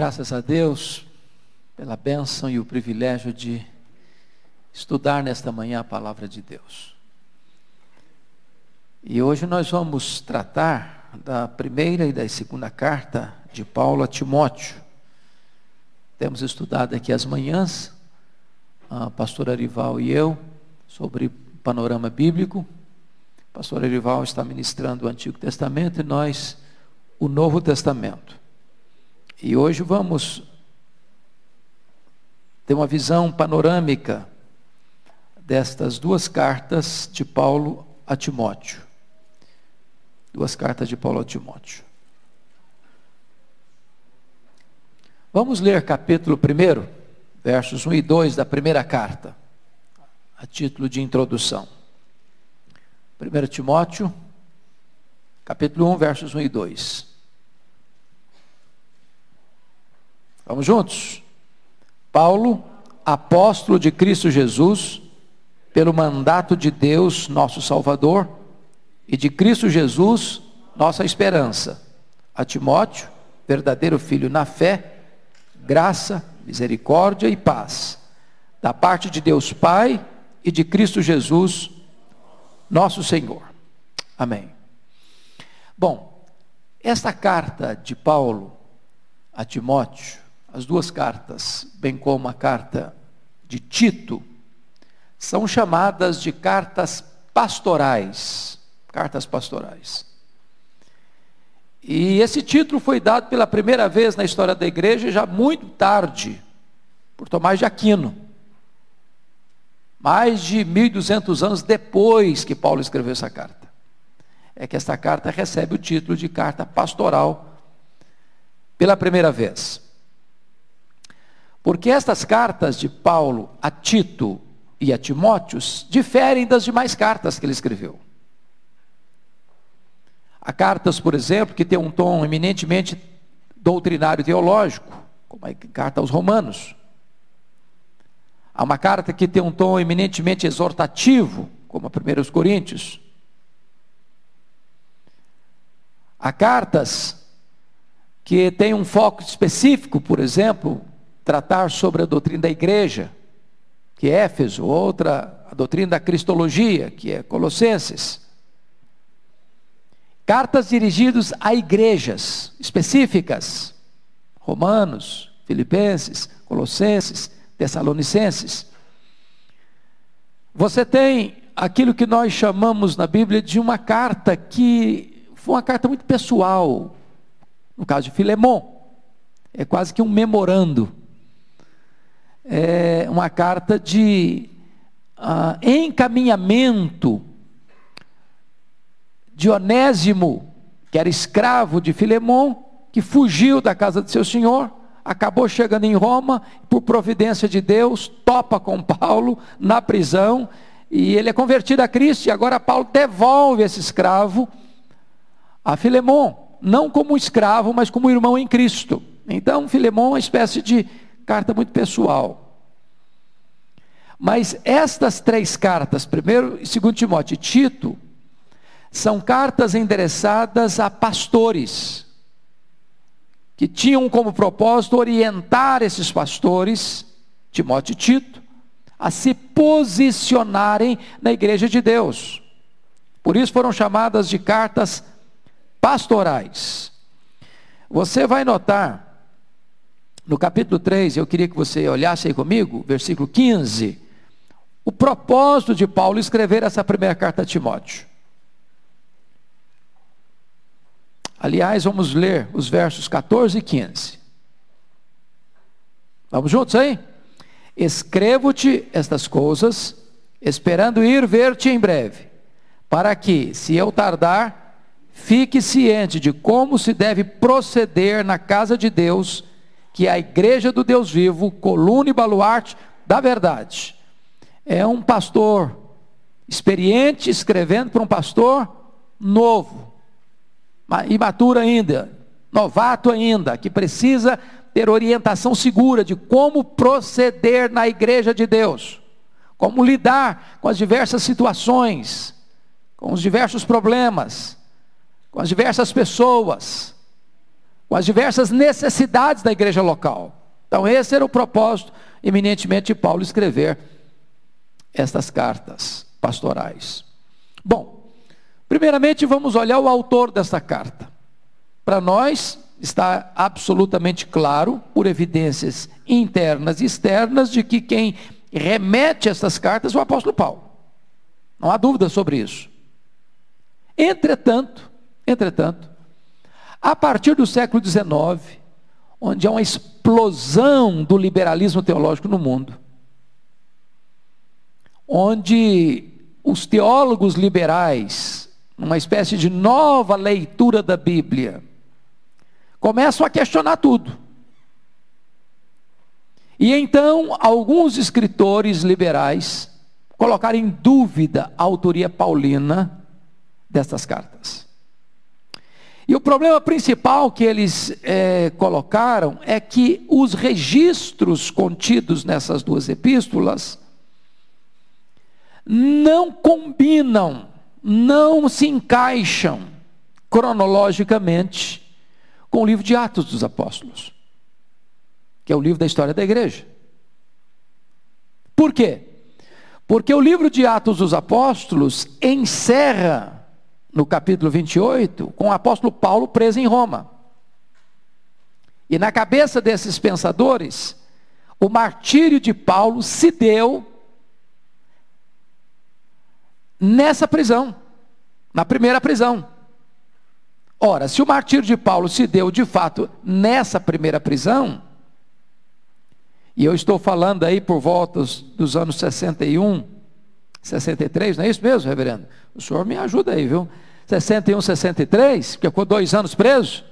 Graças a Deus pela bênção e o privilégio de estudar nesta manhã a palavra de Deus. E hoje nós vamos tratar da primeira e da segunda carta de Paulo a Timóteo. Temos estudado aqui as manhãs, a pastora Arival e eu, sobre panorama bíblico. A pastora Arival está ministrando o Antigo Testamento e nós o Novo Testamento. E hoje vamos ter uma visão panorâmica destas duas cartas de Paulo a Timóteo. Duas cartas de Paulo a Timóteo. Vamos ler capítulo 1, versos 1 e 2 da primeira carta, a título de introdução. 1 Timóteo, capítulo 1, versos 1 e 2. Vamos juntos? Paulo, apóstolo de Cristo Jesus, pelo mandato de Deus, nosso Salvador, e de Cristo Jesus, nossa esperança. A Timóteo, verdadeiro filho na fé, graça, misericórdia e paz, da parte de Deus Pai e de Cristo Jesus, nosso Senhor. Amém. Bom, esta carta de Paulo a Timóteo as duas cartas, bem como a carta de Tito, são chamadas de cartas pastorais. Cartas pastorais. E esse título foi dado pela primeira vez na história da igreja, já muito tarde, por Tomás de Aquino. Mais de 1200 anos depois que Paulo escreveu essa carta. É que esta carta recebe o título de carta pastoral pela primeira vez. Porque estas cartas de Paulo a Tito e a Timóteos diferem das demais cartas que ele escreveu. Há cartas, por exemplo, que têm um tom eminentemente doutrinário teológico, como a carta aos Romanos. Há uma carta que tem um tom eminentemente exortativo, como a 1 Coríntios. Há cartas que têm um foco específico, por exemplo, tratar sobre a doutrina da igreja, que é Éfeso, outra, a doutrina da cristologia, que é Colossenses. Cartas dirigidas a igrejas específicas, Romanos, Filipenses, Colossenses, Tessalonicenses. Você tem aquilo que nós chamamos na Bíblia de uma carta que foi uma carta muito pessoal, no caso de Filemon, é quase que um memorando é, uma carta de uh, encaminhamento de Onésimo, que era escravo de Filemon, que fugiu da casa de seu senhor, acabou chegando em Roma, por providência de Deus, topa com Paulo na prisão, e ele é convertido a Cristo, e agora Paulo devolve esse escravo a Filemon, não como escravo, mas como irmão em Cristo. Então, Filemon é uma espécie de carta muito pessoal. Mas estas três cartas, primeiro e segundo Timóteo e Tito, são cartas endereçadas a pastores, que tinham como propósito orientar esses pastores, Timóteo e Tito, a se posicionarem na igreja de Deus. Por isso foram chamadas de cartas pastorais. Você vai notar no capítulo 3, eu queria que você olhasse aí comigo, versículo 15, o propósito de Paulo escrever essa primeira carta a Timóteo. Aliás, vamos ler os versos 14 e 15. Vamos juntos aí? Escrevo-te estas coisas, esperando ir ver-te em breve, para que, se eu tardar, fique ciente de como se deve proceder na casa de Deus que é a igreja do Deus vivo, coluna e baluarte da verdade. É um pastor experiente escrevendo para um pastor novo, imaturo ainda, novato ainda, que precisa ter orientação segura de como proceder na igreja de Deus, como lidar com as diversas situações, com os diversos problemas, com as diversas pessoas com as diversas necessidades da igreja local. Então, esse era o propósito, eminentemente, de Paulo escrever estas cartas pastorais. Bom, primeiramente vamos olhar o autor dessa carta. Para nós está absolutamente claro, por evidências internas e externas, de que quem remete essas cartas é o apóstolo Paulo. Não há dúvida sobre isso. Entretanto, entretanto, a partir do século XIX, onde há uma explosão do liberalismo teológico no mundo, onde os teólogos liberais, uma espécie de nova leitura da Bíblia, começam a questionar tudo. E então, alguns escritores liberais colocaram em dúvida a autoria paulina dessas cartas. E o problema principal que eles é, colocaram é que os registros contidos nessas duas epístolas não combinam, não se encaixam cronologicamente com o livro de Atos dos Apóstolos, que é o livro da história da igreja. Por quê? Porque o livro de Atos dos Apóstolos encerra, no capítulo 28, com o apóstolo Paulo preso em Roma. E na cabeça desses pensadores, o martírio de Paulo se deu nessa prisão, na primeira prisão. Ora, se o martírio de Paulo se deu de fato nessa primeira prisão, e eu estou falando aí por volta dos anos 61, 63, não é isso mesmo, reverendo? O senhor me ajuda aí, viu? 61, 63, que ficou dois anos preso.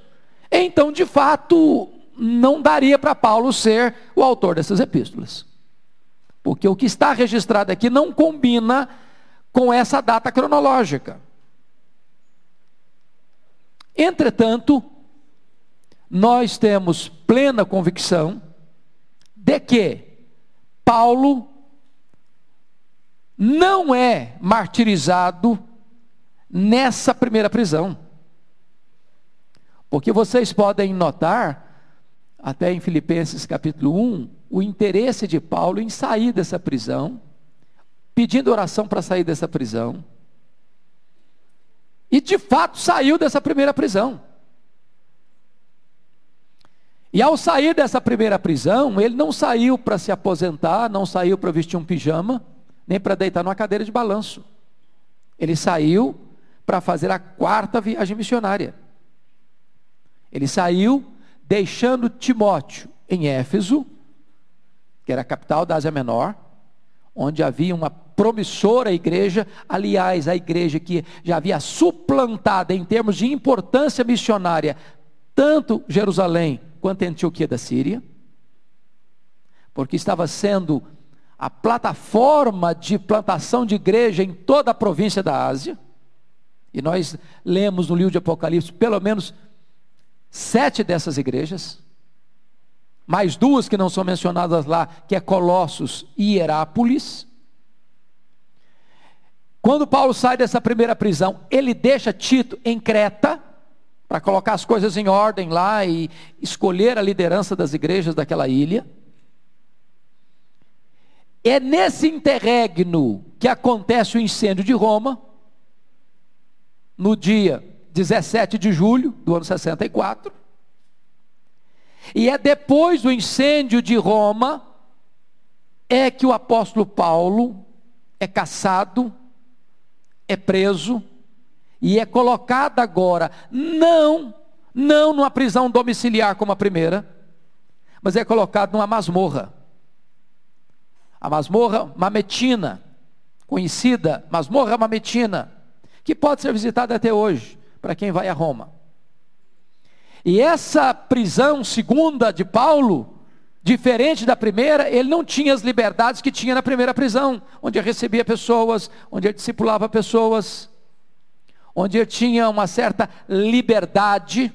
Então, de fato, não daria para Paulo ser o autor dessas epístolas. Porque o que está registrado aqui não combina com essa data cronológica. Entretanto, nós temos plena convicção de que Paulo não é martirizado nessa primeira prisão. Porque vocês podem notar, até em Filipenses capítulo 1, o interesse de Paulo em sair dessa prisão pedindo oração para sair dessa prisão. E de fato saiu dessa primeira prisão. E ao sair dessa primeira prisão, ele não saiu para se aposentar, não saiu para vestir um pijama, nem para deitar numa cadeira de balanço. Ele saiu para fazer a quarta viagem missionária. Ele saiu deixando Timóteo em Éfeso, que era a capital da Ásia Menor, onde havia uma promissora igreja, aliás, a igreja que já havia suplantado em termos de importância missionária tanto Jerusalém quanto a Antioquia da Síria, porque estava sendo a plataforma de plantação de igreja em toda a província da Ásia. E nós lemos no livro de Apocalipse pelo menos sete dessas igrejas, mais duas que não são mencionadas lá, que é Colossos e Hierápolis. Quando Paulo sai dessa primeira prisão, ele deixa Tito em Creta, para colocar as coisas em ordem lá e escolher a liderança das igrejas daquela ilha. É nesse interregno que acontece o incêndio de Roma, no dia 17 de julho do ano 64. E é depois do incêndio de Roma é que o apóstolo Paulo é caçado é preso e é colocado agora, não, não numa prisão domiciliar como a primeira, mas é colocado numa masmorra. A masmorra mametina, conhecida, masmorra mametina, que pode ser visitada até hoje, para quem vai a Roma. E essa prisão segunda de Paulo Diferente da primeira, ele não tinha as liberdades que tinha na primeira prisão, onde ele recebia pessoas, onde ele discipulava pessoas, onde ele tinha uma certa liberdade.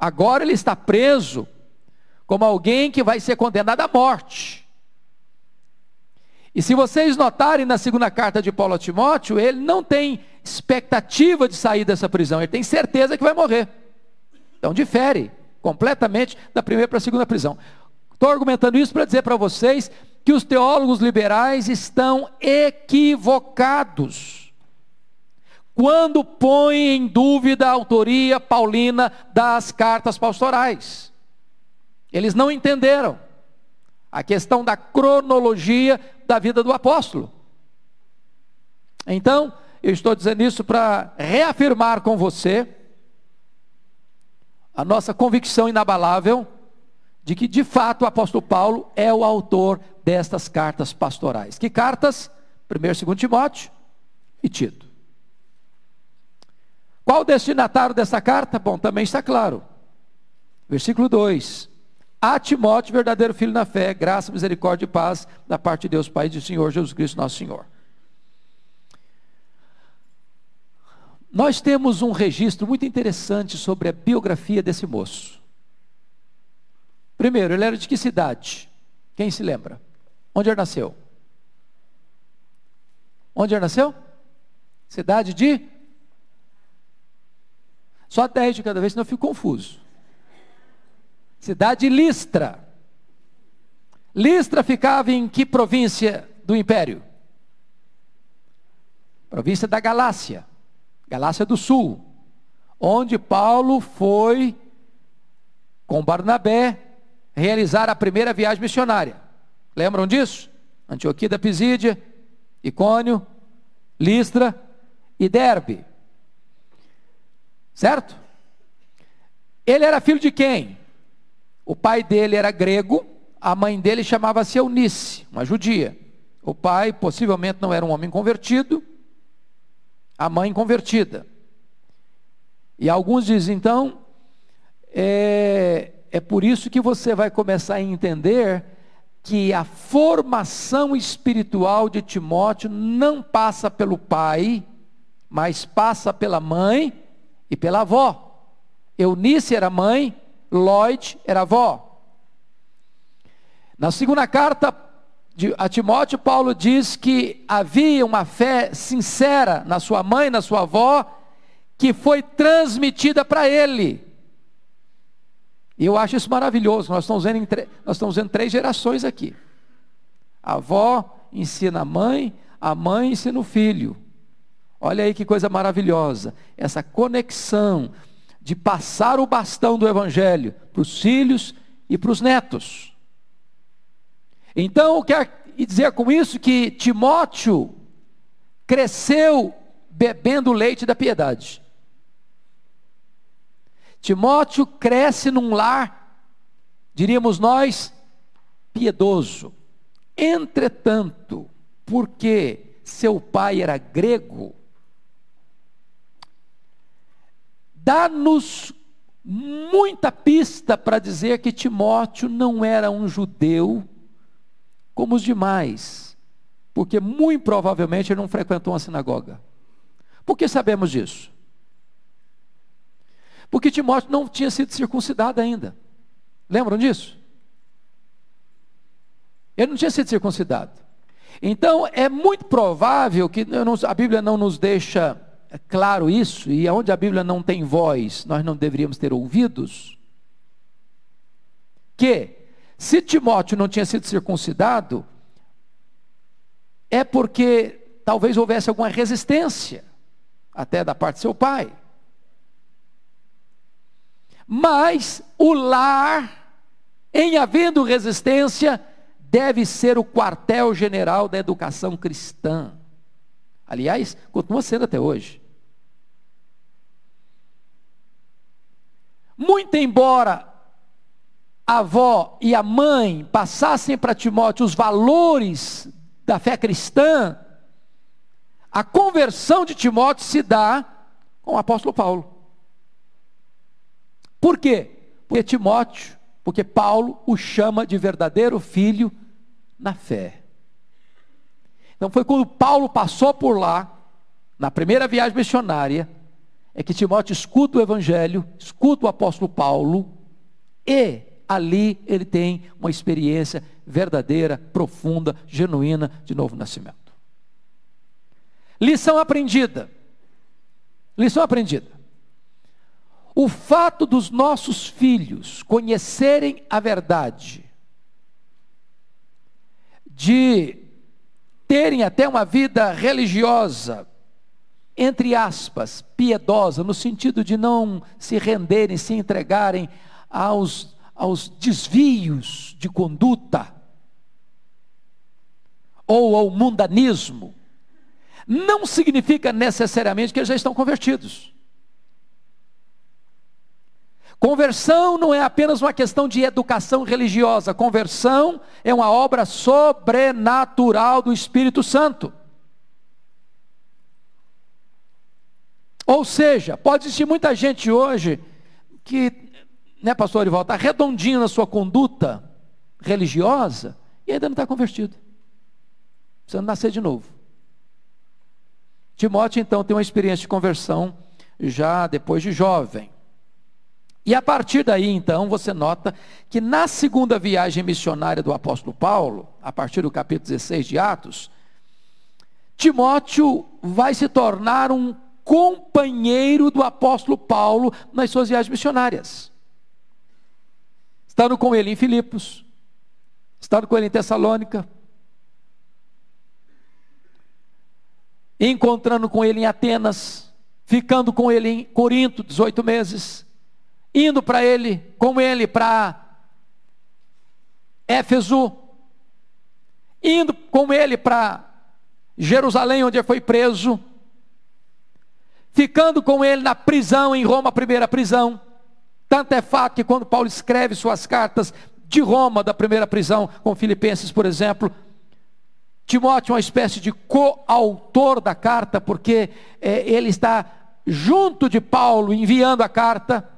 Agora ele está preso como alguém que vai ser condenado à morte. E se vocês notarem na segunda carta de Paulo a Timóteo, ele não tem expectativa de sair dessa prisão, ele tem certeza que vai morrer. Então difere completamente da primeira para a segunda prisão. Estou argumentando isso para dizer para vocês que os teólogos liberais estão equivocados quando põem em dúvida a autoria paulina das cartas pastorais. Eles não entenderam a questão da cronologia da vida do apóstolo. Então, eu estou dizendo isso para reafirmar com você a nossa convicção inabalável de que, de fato, o apóstolo Paulo é o autor destas cartas pastorais. Que cartas? 1 e 2 Timóteo e Tito. Qual o destinatário dessa carta? Bom, também está claro. Versículo 2. A Timóteo, verdadeiro filho na fé, graça, misericórdia e paz da parte de Deus, Pai e do Senhor Jesus Cristo, nosso Senhor. Nós temos um registro muito interessante sobre a biografia desse moço. Primeiro, ele era de que cidade? Quem se lembra? Onde ele nasceu? Onde ele nasceu? Cidade de? Só 10 de cada vez, senão eu fico confuso cidade de Listra. Listra ficava em que província do império? Província da Galácia, Galácia do Sul, onde Paulo foi com Barnabé realizar a primeira viagem missionária. Lembram disso? Antioquia da Pisídia, Icônio, Listra e Derbe. Certo? Ele era filho de quem? O pai dele era grego, a mãe dele chamava-se Eunice, uma judia. O pai possivelmente não era um homem convertido, a mãe convertida. E alguns dizem, então, é, é por isso que você vai começar a entender que a formação espiritual de Timóteo não passa pelo pai, mas passa pela mãe e pela avó. Eunice era mãe, Lloyd era avó. Na segunda carta a Timóteo, Paulo diz que havia uma fé sincera na sua mãe, na sua avó, que foi transmitida para ele. E eu acho isso maravilhoso. Nós estamos, vendo nós estamos vendo três gerações aqui. A avó ensina a mãe, a mãe ensina o filho. Olha aí que coisa maravilhosa. Essa conexão de passar o bastão do Evangelho para os filhos e para os netos. Então, quer dizer com isso que Timóteo cresceu bebendo leite da piedade. Timóteo cresce num lar, diríamos nós, piedoso. Entretanto, porque seu pai era grego, dá-nos muita pista para dizer que Timóteo não era um judeu como os demais, porque muito provavelmente ele não frequentou uma sinagoga. Por que sabemos disso? Porque Timóteo não tinha sido circuncidado ainda. Lembram disso? Ele não tinha sido circuncidado. Então, é muito provável que a Bíblia não nos deixa claro isso, e onde a Bíblia não tem voz, nós não deveríamos ter ouvidos, que se Timóteo não tinha sido circuncidado, é porque talvez houvesse alguma resistência, até da parte de seu pai. Mas o lar, em havendo resistência, deve ser o quartel-general da educação cristã. Aliás, continua sendo até hoje. Muito embora a avó e a mãe passassem para Timóteo os valores da fé cristã, a conversão de Timóteo se dá com o apóstolo Paulo. Por quê? Porque Timóteo, porque Paulo o chama de verdadeiro filho na fé. Então foi quando Paulo passou por lá, na primeira viagem missionária, é que Timóteo escuta o Evangelho, escuta o apóstolo Paulo, e ali ele tem uma experiência verdadeira, profunda, genuína de novo nascimento. Lição aprendida. Lição aprendida. O fato dos nossos filhos conhecerem a verdade, de terem até uma vida religiosa, entre aspas, piedosa, no sentido de não se renderem, se entregarem aos, aos desvios de conduta, ou ao mundanismo, não significa necessariamente que eles já estão convertidos. Conversão não é apenas uma questão de educação religiosa, conversão é uma obra sobrenatural do Espírito Santo. Ou seja, pode existir muita gente hoje que, né, pastor Arival, está redondinho na sua conduta religiosa e ainda não está convertido. Precisa nascer de novo. Timóteo, então, tem uma experiência de conversão já depois de jovem. E a partir daí, então, você nota que na segunda viagem missionária do apóstolo Paulo, a partir do capítulo 16 de Atos, Timóteo vai se tornar um companheiro do apóstolo Paulo nas suas viagens missionárias. Estando com ele em Filipos, estando com ele em Tessalônica, encontrando com ele em Atenas, ficando com ele em Corinto 18 meses, indo para ele, com ele para Éfeso, indo com ele para Jerusalém, onde ele foi preso, ficando com ele na prisão em Roma, a primeira prisão. Tanto é fato que quando Paulo escreve suas cartas de Roma, da primeira prisão, com Filipenses, por exemplo, Timóteo é uma espécie de coautor da carta, porque é, ele está junto de Paulo enviando a carta.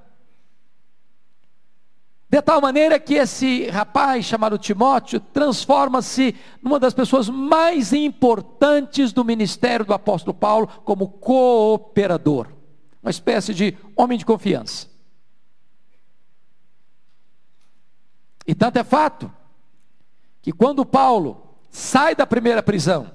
De tal maneira que esse rapaz chamado Timóteo transforma-se numa das pessoas mais importantes do ministério do apóstolo Paulo como cooperador, uma espécie de homem de confiança. E tanto é fato que quando Paulo sai da primeira prisão,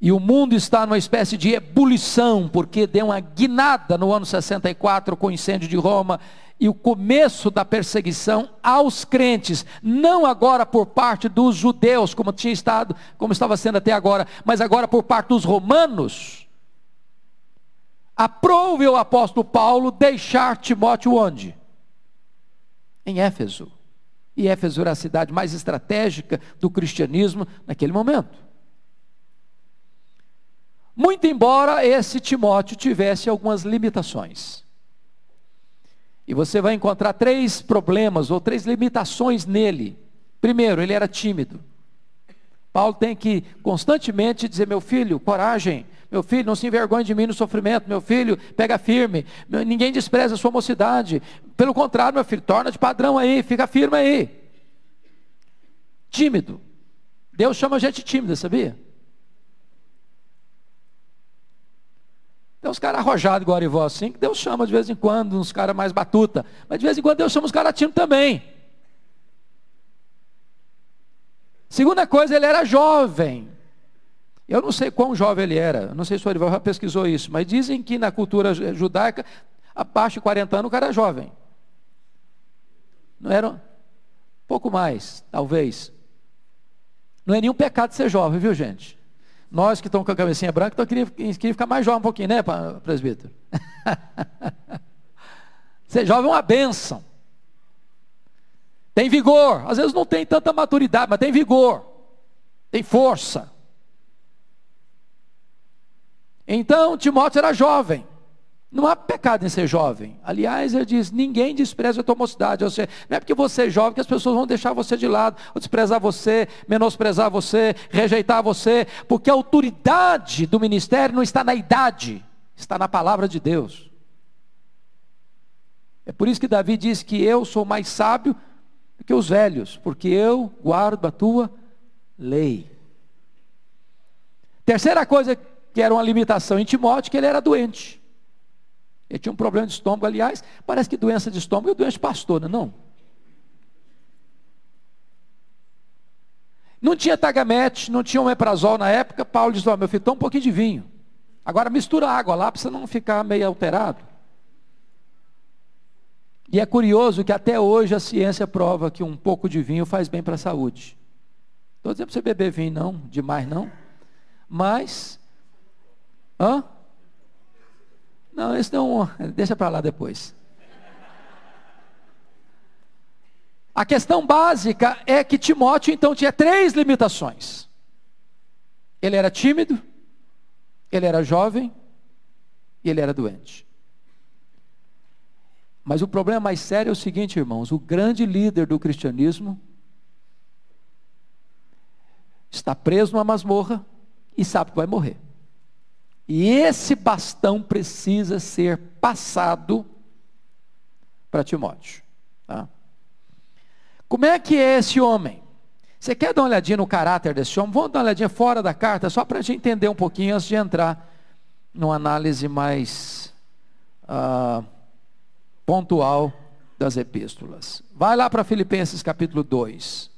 e o mundo está numa espécie de ebulição, porque deu uma guinada no ano 64 com o incêndio de Roma e o começo da perseguição aos crentes, não agora por parte dos judeus, como tinha estado, como estava sendo até agora, mas agora por parte dos romanos. Aprove o apóstolo Paulo deixar Timóteo onde? Em Éfeso. E Éfeso era a cidade mais estratégica do cristianismo naquele momento. Muito embora esse Timóteo tivesse algumas limitações. E você vai encontrar três problemas ou três limitações nele. Primeiro, ele era tímido. Paulo tem que constantemente dizer: meu filho, coragem, meu filho, não se envergonhe de mim no sofrimento, meu filho, pega firme, ninguém despreza a sua mocidade. Pelo contrário, meu filho, torna de padrão aí, fica firme aí. Tímido. Deus chama a gente tímida, sabia? Tem uns caras arrojados igual Arivó assim, que Deus chama de vez em quando, uns caras mais batuta. Mas de vez em quando Deus chama os caras tímidos também. Segunda coisa, ele era jovem. Eu não sei quão jovem ele era, não sei se o Arival já pesquisou isso, mas dizem que na cultura judaica, abaixo de 40 anos, o cara é jovem. Não era? Pouco mais, talvez. Não é nenhum pecado ser jovem, viu gente? Nós que estamos com a cabecinha branca, então queria, queria ficar mais jovem um pouquinho, né, presbítero? Ser jovem é uma benção. Tem vigor. Às vezes não tem tanta maturidade, mas tem vigor. Tem força. Então, Timóteo era jovem. Não há pecado em ser jovem. Aliás, ele diz: ninguém despreza a tua mocidade. Ou seja, não é porque você é jovem que as pessoas vão deixar você de lado, ou desprezar você, menosprezar você, rejeitar você, porque a autoridade do ministério não está na idade, está na palavra de Deus. É por isso que Davi diz que eu sou mais sábio do que os velhos, porque eu guardo a tua lei. Terceira coisa que era uma limitação em Timóteo, que ele era doente. Ele tinha um problema de estômago, aliás, parece que doença de estômago é doença de pastor, não é não? Não tinha tagamete, não tinha omeprazol na época. Paulo disse: oh, meu filho, toma um pouquinho de vinho. Agora mistura água lá para você não ficar meio alterado. E é curioso que até hoje a ciência prova que um pouco de vinho faz bem para a saúde. Estou dizendo para você beber vinho, não, demais não. Mas, hã? Não, esse não, deixa para lá depois. A questão básica é que Timóteo então tinha três limitações. Ele era tímido, ele era jovem e ele era doente. Mas o problema mais sério é o seguinte, irmãos: o grande líder do cristianismo está preso numa masmorra e sabe que vai morrer. E esse bastão precisa ser passado para Timóteo. Tá? Como é que é esse homem? Você quer dar uma olhadinha no caráter desse homem? Vamos dar uma olhadinha fora da carta, só para a gente entender um pouquinho antes de entrar numa análise mais uh, pontual das epístolas. Vai lá para Filipenses capítulo 2.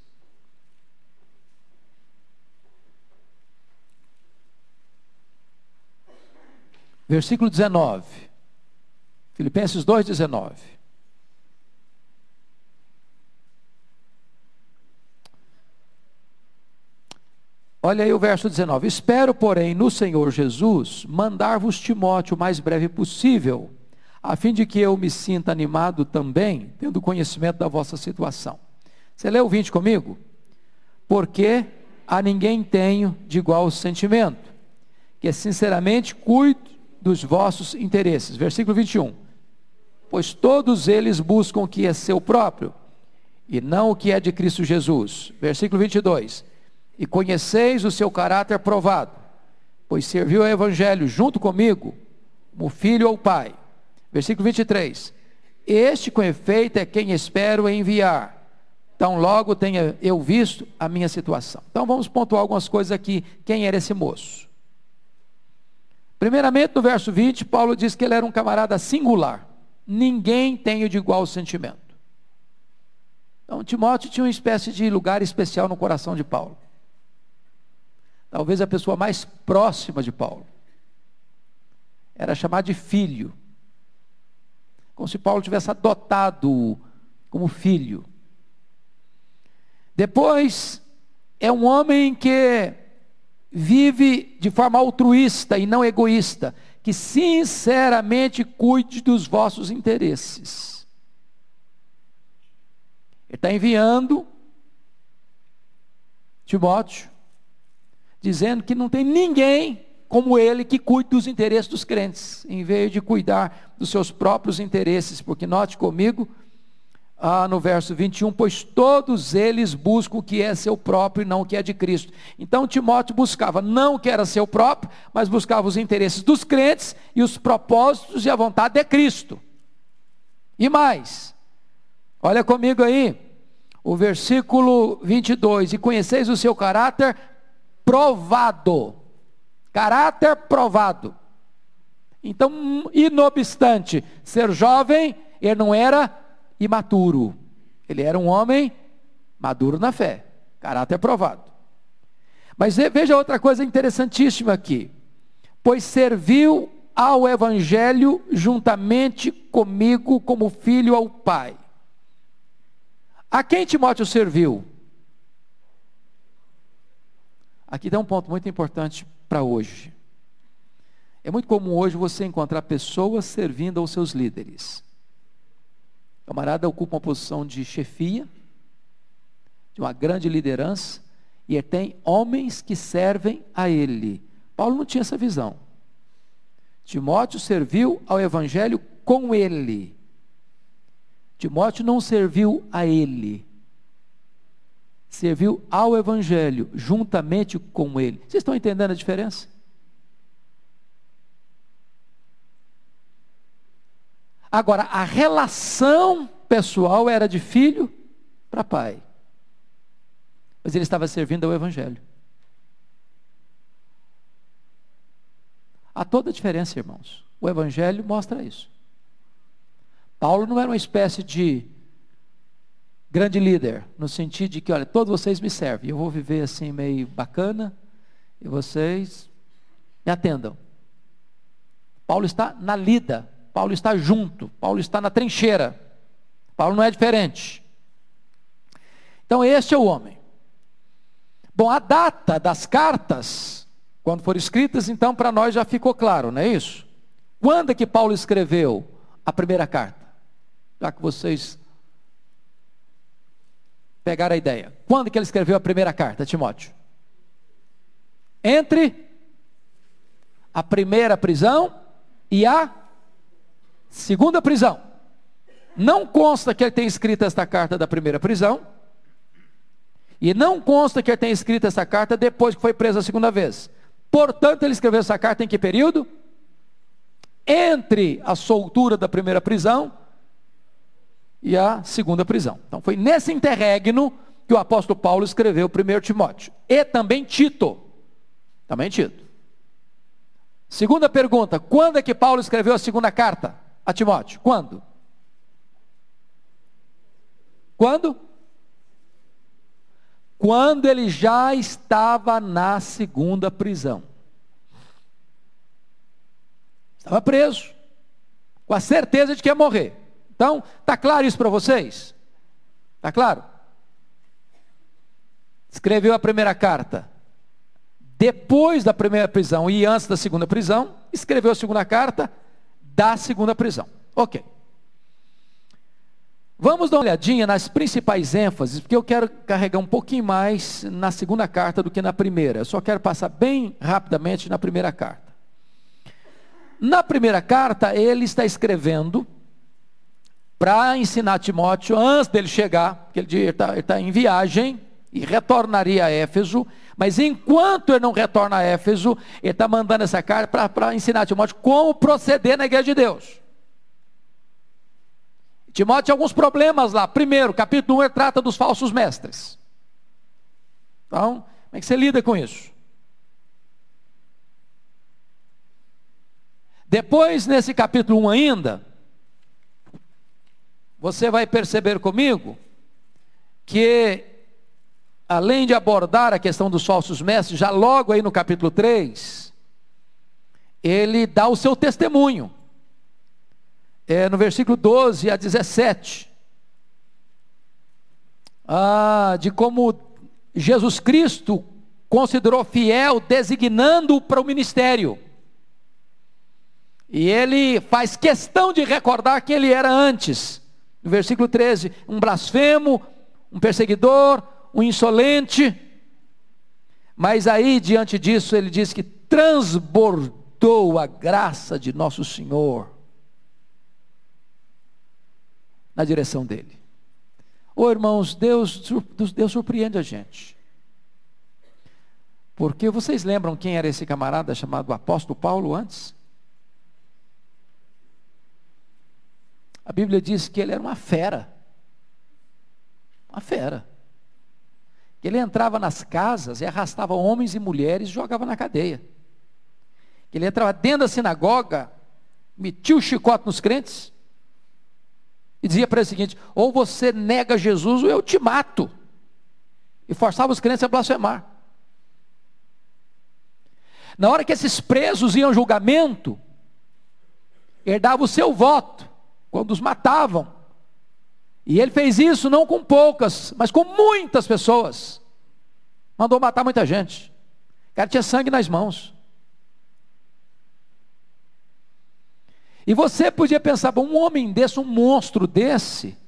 Versículo 19. Filipenses 2, 19. Olha aí o verso 19: Espero, porém, no Senhor Jesus, mandar-vos Timóteo o mais breve possível, a fim de que eu me sinta animado também, tendo conhecimento da vossa situação. Você leu o 20 comigo? Porque a ninguém tenho de igual sentimento, que sinceramente cuido dos vossos interesses. Versículo 21. Pois todos eles buscam o que é seu próprio, e não o que é de Cristo Jesus. Versículo 22. E conheceis o seu caráter provado, pois serviu ao Evangelho junto comigo, como filho ou pai. Versículo 23. Este com efeito é quem espero enviar. Tão logo tenha eu visto a minha situação. Então vamos pontuar algumas coisas aqui. Quem era esse moço? Primeiramente, no verso 20, Paulo diz que ele era um camarada singular. Ninguém tem de igual sentimento. Então, Timóteo tinha uma espécie de lugar especial no coração de Paulo. Talvez a pessoa mais próxima de Paulo. Era chamado de filho. Como se Paulo tivesse adotado como filho. Depois, é um homem que vive de forma altruísta e não egoísta, que sinceramente cuide dos vossos interesses. Ele está enviando Timóteo, dizendo que não tem ninguém como ele que cuide dos interesses dos crentes, em vez de cuidar dos seus próprios interesses, porque note comigo, ah, no verso 21, pois todos eles buscam o que é seu próprio e não o que é de Cristo. Então Timóteo buscava não o que era seu próprio, mas buscava os interesses dos crentes e os propósitos e a vontade de Cristo. E mais, olha comigo aí, o versículo 22, e conheceis o seu caráter provado. Caráter provado. Então, inobstante ser jovem, ele não era imaturo. Ele era um homem maduro na fé, caráter provado. Mas veja outra coisa interessantíssima aqui. Pois serviu ao evangelho juntamente comigo como filho ao Pai. A quem Timóteo serviu? Aqui tem um ponto muito importante para hoje. É muito comum hoje você encontrar pessoas servindo aos seus líderes. Camarada ocupa uma posição de chefia, de uma grande liderança, e tem homens que servem a ele. Paulo não tinha essa visão. Timóteo serviu ao evangelho com ele. Timóteo não serviu a ele. Serviu ao evangelho juntamente com ele. Vocês estão entendendo a diferença? Agora, a relação pessoal era de filho para pai. Mas ele estava servindo ao Evangelho. Há toda a diferença, irmãos. O Evangelho mostra isso. Paulo não era uma espécie de grande líder, no sentido de que, olha, todos vocês me servem, eu vou viver assim meio bacana, e vocês me atendam. Paulo está na lida, Paulo está junto, Paulo está na trincheira. Paulo não é diferente. Então, este é o homem. Bom, a data das cartas, quando foram escritas, então para nós já ficou claro, não é isso? Quando é que Paulo escreveu a primeira carta? Já que vocês pegaram a ideia. Quando que ele escreveu a primeira carta, Timóteo? Entre a primeira prisão e a segunda prisão. Não consta que ele tenha escrito esta carta da primeira prisão. E não consta que ele tenha escrito essa carta depois que foi preso a segunda vez. Portanto, ele escreveu essa carta em que período? Entre a soltura da primeira prisão e a segunda prisão. Então, foi nesse interregno que o apóstolo Paulo escreveu o primeiro Timóteo. E também Tito. Também Tito. Segunda pergunta: quando é que Paulo escreveu a segunda carta a Timóteo? Quando? Quando? Quando ele já estava na segunda prisão. Estava preso, com a certeza de que ia morrer. Então, está claro isso para vocês? Está claro? Escreveu a primeira carta. Depois da primeira prisão e antes da segunda prisão, escreveu a segunda carta da segunda prisão. Ok. Vamos dar uma olhadinha nas principais ênfases, porque eu quero carregar um pouquinho mais na segunda carta do que na primeira. Eu só quero passar bem rapidamente na primeira carta. Na primeira carta, ele está escrevendo para ensinar Timóteo, antes dele chegar, que ele está tá em viagem e retornaria a Éfeso, mas enquanto ele não retorna a Éfeso, ele está mandando essa carta para ensinar Timóteo como proceder na igreja de Deus. Timóteo tinha alguns problemas lá. Primeiro, capítulo 1, ele trata dos falsos mestres. Então, como é que você lida com isso? Depois, nesse capítulo 1 ainda, você vai perceber comigo que, além de abordar a questão dos falsos mestres, já logo aí no capítulo 3, ele dá o seu testemunho é, no versículo 12 a 17, ah, de como Jesus Cristo considerou fiel, designando-o para o ministério. E ele faz questão de recordar quem ele era antes. No versículo 13: um blasfemo, um perseguidor, um insolente. Mas aí, diante disso, ele diz que transbordou a graça de nosso Senhor na direção dele. Ô oh, irmãos, Deus, Deus surpreende a gente. Porque vocês lembram quem era esse camarada chamado apóstolo Paulo antes? A Bíblia diz que ele era uma fera. Uma fera. Ele entrava nas casas e arrastava homens e mulheres e jogava na cadeia. Ele entrava dentro da sinagoga, metia o chicote nos crentes e dizia para ele o seguinte: ou você nega Jesus ou eu te mato. E forçava os crentes a blasfemar. Na hora que esses presos iam ao julgamento, ele dava o seu voto quando os matavam. E ele fez isso não com poucas, mas com muitas pessoas. Mandou matar muita gente. O cara tinha sangue nas mãos. E você podia pensar, um homem desse, um monstro desse,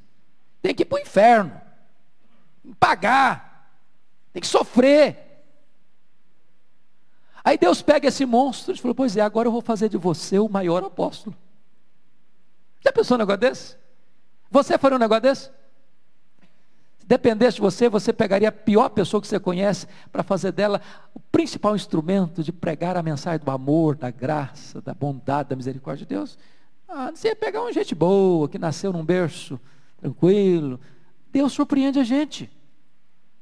tem que ir para o inferno, pagar, tem que sofrer. Aí Deus pega esse monstro e falou: Pois é, agora eu vou fazer de você o maior apóstolo. Já pensou um negócio desse? Você faria um negócio desse? Se dependesse de você, você pegaria a pior pessoa que você conhece para fazer dela o principal instrumento de pregar a mensagem do amor, da graça, da bondade, da misericórdia de Deus. Ah, você ia pegar uma gente boa, que nasceu num berço tranquilo. Deus surpreende a gente.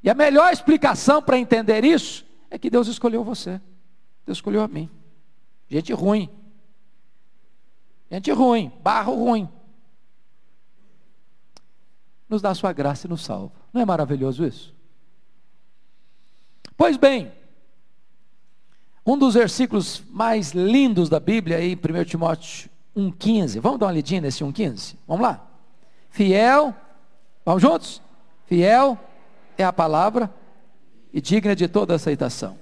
E a melhor explicação para entender isso é que Deus escolheu você. Deus escolheu a mim. Gente ruim. Gente ruim, barro ruim nos dá a sua graça e nos salva. Não é maravilhoso isso? Pois bem, um dos versículos mais lindos da Bíblia, aí, 1 Timóteo 1,15. Vamos dar uma lidinha nesse 1,15? Vamos lá? fiel, vamos juntos? Fiel é a palavra e digna de toda aceitação.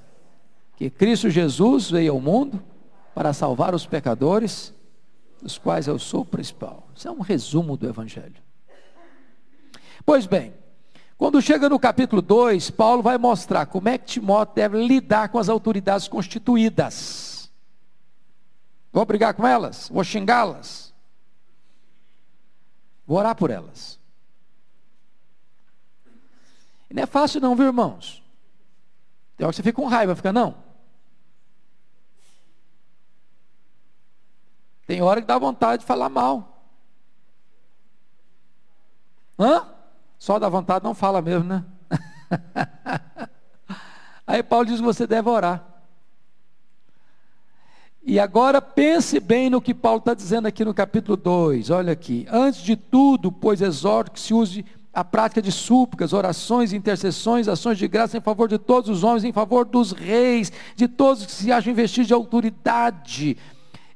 Que Cristo Jesus veio ao mundo para salvar os pecadores, dos quais eu sou o principal. Isso é um resumo do Evangelho. Pois bem, quando chega no capítulo 2, Paulo vai mostrar como é que Timóteo deve lidar com as autoridades constituídas. Vou brigar com elas? Vou xingá-las? Vou orar por elas. E não é fácil não, viu irmãos? Tem hora que você fica com raiva, fica não. Tem hora que dá vontade de falar mal. Hã? Só dá vontade não fala mesmo, né? Aí Paulo diz que você deve orar. E agora pense bem no que Paulo está dizendo aqui no capítulo 2. Olha aqui. Antes de tudo, pois exorto que se use a prática de súplicas, orações, intercessões, ações de graça em favor de todos os homens, em favor dos reis, de todos que se acham investidos de autoridade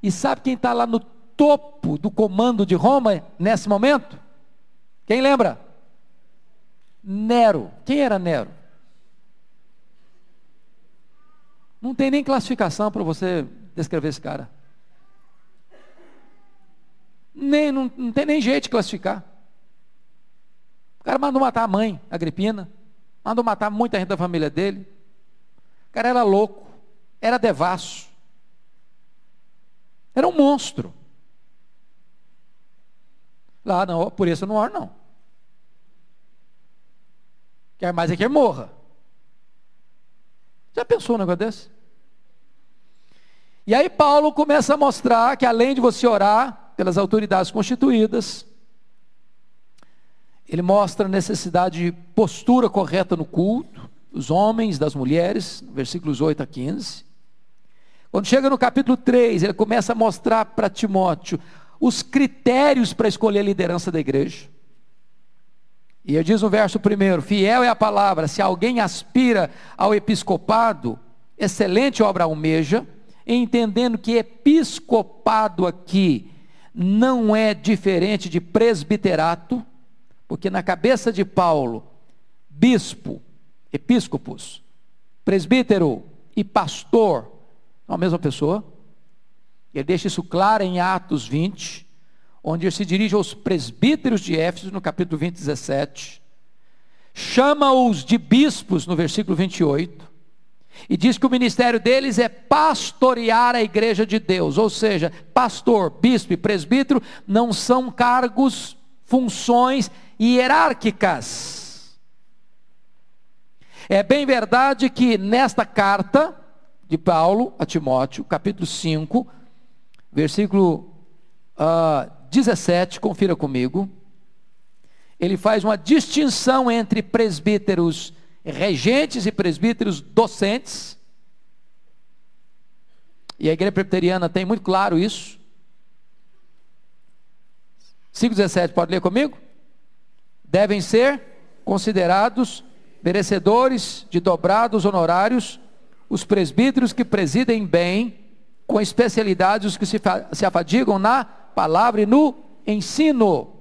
e sabe quem está lá no topo do comando de Roma nesse momento? Quem lembra? Nero. Quem era Nero? Não tem nem classificação para você descrever esse cara. Nem, não, não tem nem jeito de classificar. O cara mandou matar a mãe, a Agripina. Mandou matar muita gente da família dele. O cara era louco. Era devasso. Era um monstro. Lá, não, por isso eu não oro, não. Quer mais é que morra. Já pensou um negócio desse? E aí Paulo começa a mostrar que além de você orar pelas autoridades constituídas, ele mostra a necessidade de postura correta no culto, dos homens, das mulheres, versículos 8 a 15. Quando chega no capítulo 3, ele começa a mostrar para Timóteo os critérios para escolher a liderança da igreja. E diz no verso primeiro: Fiel é a palavra, se alguém aspira ao episcopado, excelente obra almeja, entendendo que episcopado aqui não é diferente de presbiterato, porque na cabeça de Paulo, bispo, episcopos, presbítero e pastor a mesma pessoa. Ele deixa isso claro em Atos 20, onde ele se dirige aos presbíteros de Éfeso, no capítulo 20, 17. Chama-os de bispos, no versículo 28. E diz que o ministério deles é pastorear a igreja de Deus, ou seja, pastor, bispo e presbítero não são cargos, funções hierárquicas. É bem verdade que nesta carta, de Paulo a Timóteo, capítulo 5, versículo uh, 17, confira comigo. Ele faz uma distinção entre presbíteros regentes e presbíteros docentes. E a igreja presbiteriana tem muito claro isso. 5,17, pode ler comigo? Devem ser considerados merecedores de dobrados honorários os presbíteros que presidem bem, com especialidade os que se, se afadigam na palavra e no ensino.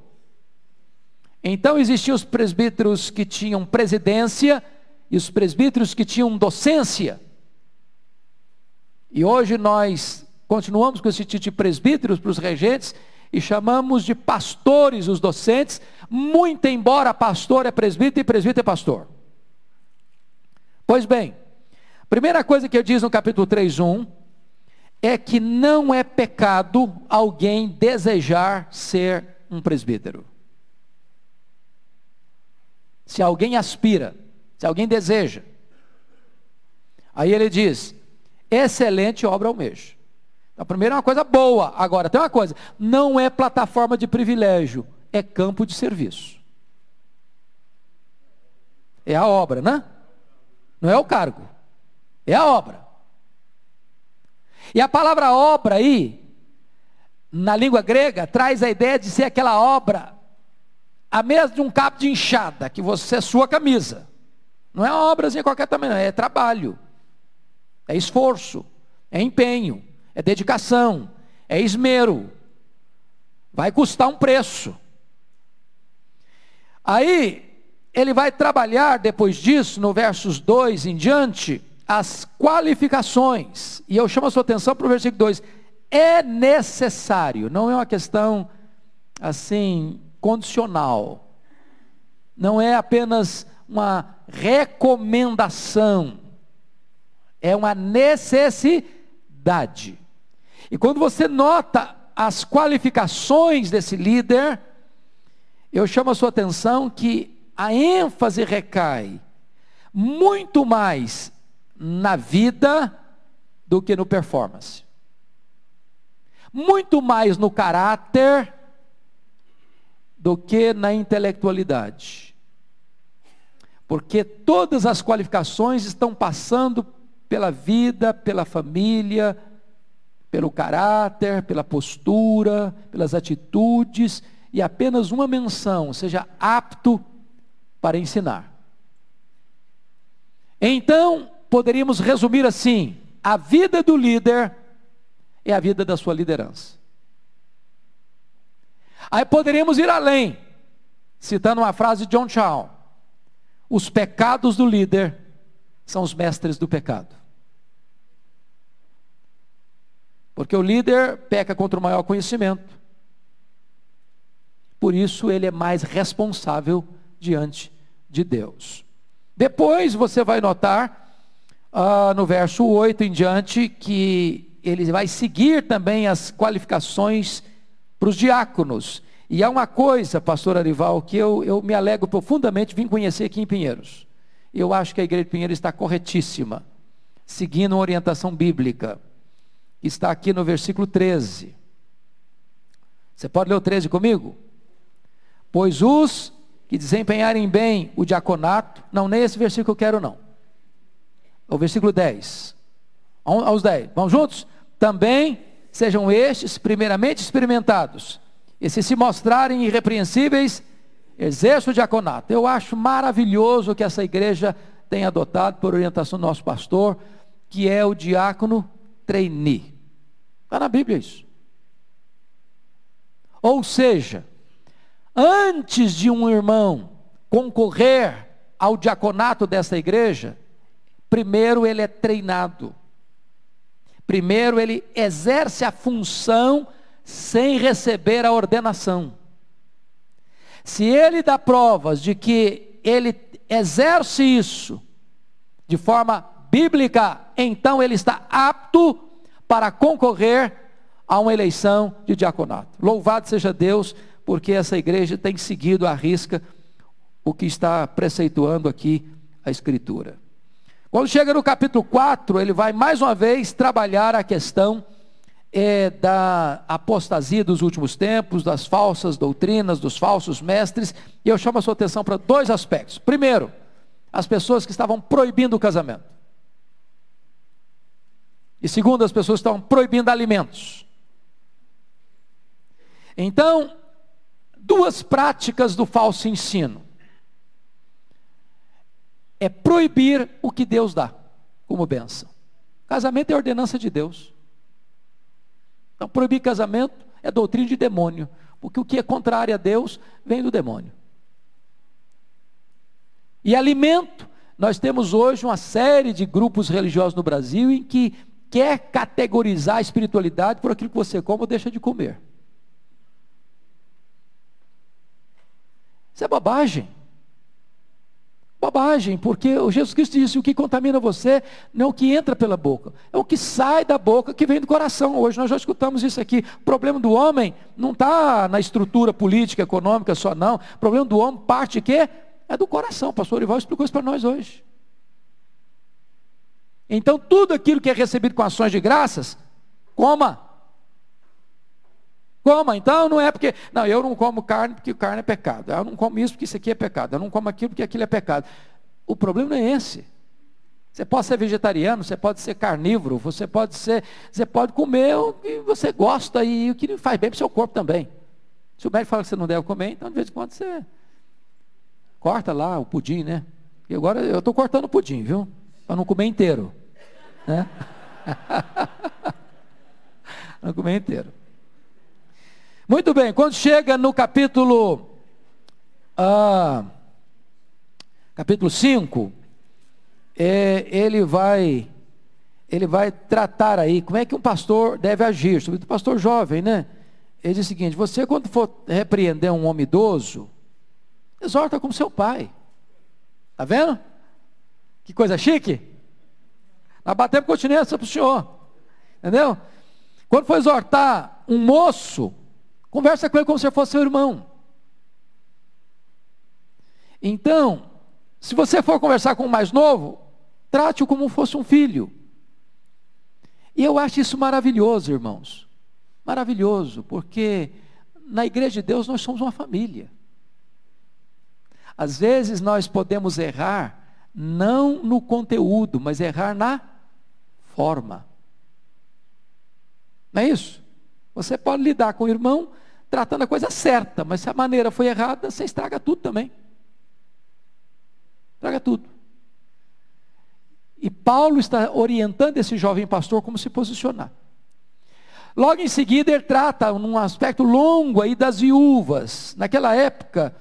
Então existiam os presbíteros que tinham presidência e os presbíteros que tinham docência. E hoje nós continuamos com esse tipo de presbíteros para os regentes e chamamos de pastores os docentes, muito embora pastor é presbítero e presbítero é pastor. Pois bem, Primeira coisa que ele diz no capítulo 3:1 é que não é pecado alguém desejar ser um presbítero. Se alguém aspira, se alguém deseja. Aí ele diz: excelente obra almeja. Então, primeiro é uma coisa boa. Agora, tem uma coisa: não é plataforma de privilégio, é campo de serviço. É a obra, né? Não é o cargo. É a obra. E a palavra obra aí, na língua grega, traz a ideia de ser aquela obra, a mesma de um cabo de enxada, que você é sua camisa. Não é uma obrazinha qualquer também, não. é trabalho, é esforço, é empenho, é dedicação, é esmero. Vai custar um preço. Aí, ele vai trabalhar depois disso, no versos 2 em diante, as qualificações. E eu chamo a sua atenção para o versículo 2. É necessário, não é uma questão assim, condicional. Não é apenas uma recomendação. É uma necessidade. E quando você nota as qualificações desse líder, eu chamo a sua atenção que a ênfase recai muito mais na vida do que no performance. Muito mais no caráter do que na intelectualidade. Porque todas as qualificações estão passando pela vida, pela família, pelo caráter, pela postura, pelas atitudes, e apenas uma menção, seja apto para ensinar. Então, poderíamos resumir assim: a vida do líder é a vida da sua liderança. Aí poderíamos ir além, citando uma frase de John Chow: os pecados do líder são os mestres do pecado. Porque o líder peca contra o maior conhecimento. Por isso ele é mais responsável diante de Deus. Depois você vai notar, uh, no verso 8 em diante, que ele vai seguir também as qualificações para os diáconos. E há uma coisa, pastor Arival, que eu, eu me alegro profundamente, vim conhecer aqui em Pinheiros. Eu acho que a igreja de Pinheiros está corretíssima, seguindo uma orientação bíblica. Está aqui no versículo 13. Você pode ler o 13 comigo? Pois os que desempenharem bem o diaconato, não, nem esse versículo eu quero não. O versículo 10. Aos 10. Vamos juntos? Também sejam estes primeiramente experimentados, e se se mostrarem irrepreensíveis, exerça o diaconato. Eu acho maravilhoso que essa igreja tenha adotado, por orientação do nosso pastor, que é o diácono trainee. Está na Bíblia isso. Ou seja, antes de um irmão concorrer ao diaconato dessa igreja, primeiro ele é treinado. Primeiro, ele exerce a função sem receber a ordenação. Se ele dá provas de que ele exerce isso de forma bíblica, então ele está apto para concorrer a uma eleição de diaconato. Louvado seja Deus, porque essa igreja tem seguido à risca o que está preceituando aqui a Escritura. Quando chega no capítulo 4, ele vai mais uma vez trabalhar a questão é, da apostasia dos últimos tempos, das falsas doutrinas, dos falsos mestres, e eu chamo a sua atenção para dois aspectos. Primeiro, as pessoas que estavam proibindo o casamento. E segundo, as pessoas que estavam proibindo alimentos. Então, duas práticas do falso ensino é proibir o que Deus dá como benção. Casamento é ordenança de Deus. Então, proibir casamento é doutrina de demônio, porque o que é contrário a Deus vem do demônio. E alimento, nós temos hoje uma série de grupos religiosos no Brasil em que quer categorizar a espiritualidade por aquilo que você come ou deixa de comer. Isso é bobagem. Bobagem, porque o Jesus Cristo disse: o que contamina você não é o que entra pela boca, é o que sai da boca que vem do coração. Hoje nós já escutamos isso aqui. O problema do homem não está na estrutura política, econômica só, não. O problema do homem parte quê? É do coração. O pastor Ival explicou isso para nós hoje. Então, tudo aquilo que é recebido com ações de graças, coma. Coma, então não é porque, não, eu não como carne porque carne é pecado. Eu não como isso porque isso aqui é pecado. Eu não como aquilo porque aquilo é pecado. O problema não é esse. Você pode ser vegetariano, você pode ser carnívoro, você pode ser, você pode comer o que você gosta e o que faz bem para o seu corpo também. Se o médico fala que você não deve comer, então de vez em quando você corta lá o pudim, né? E agora eu estou cortando o pudim, viu? Para não comer inteiro. Né? não comer inteiro. Muito bem, quando chega no capítulo ah, capítulo 5, é, ele vai ele vai tratar aí como é que um pastor deve agir, sobretudo pastor jovem, né? Ele diz o seguinte: você, quando for repreender um homem idoso, exorta como seu pai. Está vendo? Que coisa chique. Nós batemos continência para o senhor. Entendeu? Quando for exortar um moço, conversa com ele como se fosse seu irmão. Então, se você for conversar com o mais novo, trate-o como fosse um filho. E eu acho isso maravilhoso, irmãos. Maravilhoso, porque na igreja de Deus nós somos uma família. Às vezes nós podemos errar não no conteúdo, mas errar na forma. Não é isso? Você pode lidar com o irmão tratando a coisa certa, mas se a maneira foi errada, você estraga tudo também. Estraga tudo. E Paulo está orientando esse jovem pastor como se posicionar. Logo em seguida, ele trata num aspecto longo aí das viúvas. Naquela época,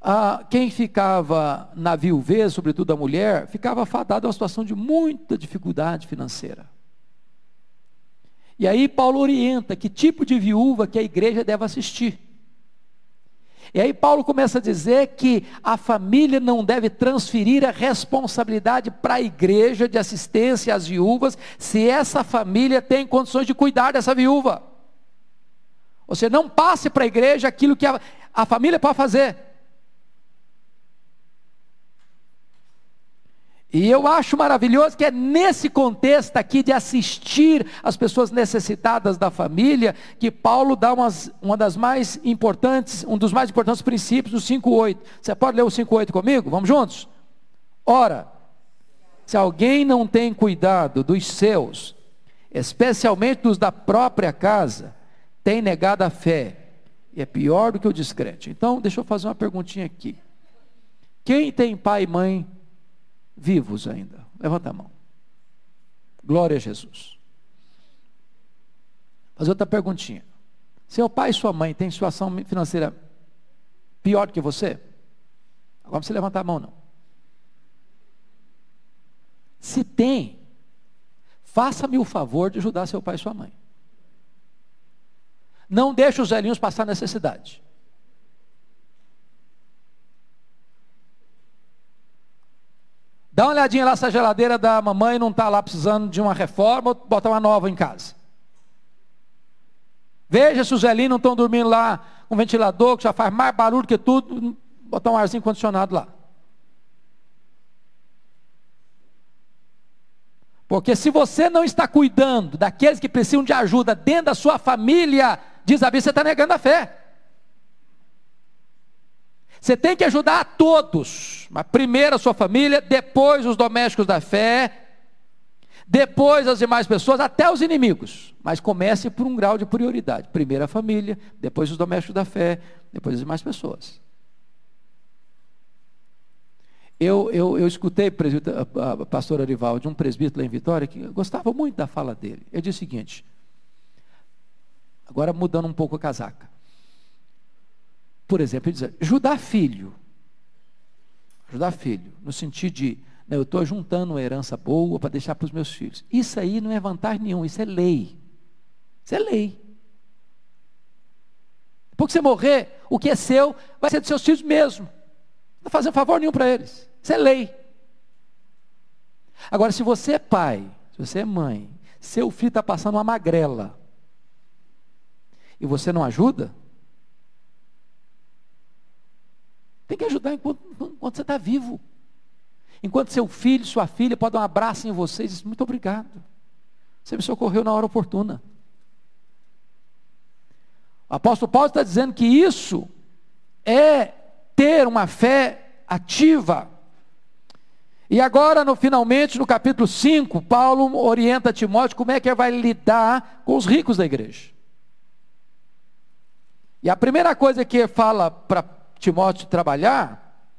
ah, quem ficava na viuvez, sobretudo a mulher, ficava fadado a uma situação de muita dificuldade financeira. E aí Paulo orienta que tipo de viúva que a igreja deve assistir. E aí Paulo começa a dizer que a família não deve transferir a responsabilidade para a igreja de assistência às viúvas, se essa família tem condições de cuidar dessa viúva. Você não passe para a igreja aquilo que a, a família pode fazer. E eu acho maravilhoso que é nesse contexto aqui de assistir as pessoas necessitadas da família que Paulo dá umas, uma das mais importantes, um dos mais importantes princípios do 5:8. Você pode ler o 5:8 comigo? Vamos juntos? Ora, se alguém não tem cuidado dos seus, especialmente dos da própria casa, tem negado a fé. E é pior do que o discreto. Então, deixa eu fazer uma perguntinha aqui. Quem tem pai e mãe vivos ainda? Levanta a mão. Glória a Jesus. Fazer outra perguntinha. Seu pai e sua mãe têm situação financeira pior que você? Agora você levantar a mão, não. Se tem, faça-me o favor de ajudar seu pai e sua mãe. Não deixe os velhinhos passar necessidade. Dá uma olhadinha lá se a geladeira da mamãe não está lá precisando de uma reforma ou botar uma nova em casa. Veja se os velhinhos não estão dormindo lá com um ventilador que já faz mais barulho que tudo, botar um arzinho condicionado lá. Porque se você não está cuidando daqueles que precisam de ajuda dentro da sua família, diz a Bíblia, você está negando a fé. Você tem que ajudar a todos, mas primeiro a sua família, depois os domésticos da fé, depois as demais pessoas, até os inimigos. Mas comece por um grau de prioridade. Primeiro a família, depois os domésticos da fé, depois as demais pessoas. Eu, eu, eu escutei a, pastora Arivaldi, um presbítero lá em Vitória, que gostava muito da fala dele. Ele disse o seguinte, agora mudando um pouco a casaca por exemplo, ele diz, ajudar filho. Ajudar filho, no sentido de, né, eu estou juntando uma herança boa para deixar para os meus filhos. Isso aí não é vantagem nenhuma, isso é lei. Isso é lei. Depois que você morrer, o que é seu vai ser dos seus filhos mesmo. Não está fazendo favor nenhum para eles. Isso é lei. Agora, se você é pai, se você é mãe, seu filho está passando uma magrela, e você não ajuda, Tem que ajudar enquanto, enquanto você está vivo. Enquanto seu filho, sua filha pode dar um abraço em você e dizer, muito obrigado. Você me socorreu na hora oportuna. O apóstolo Paulo está dizendo que isso é ter uma fé ativa. E agora, no, finalmente, no capítulo 5, Paulo orienta Timóteo como é que ele vai lidar com os ricos da igreja. E a primeira coisa que ele fala para Timóteo trabalhar,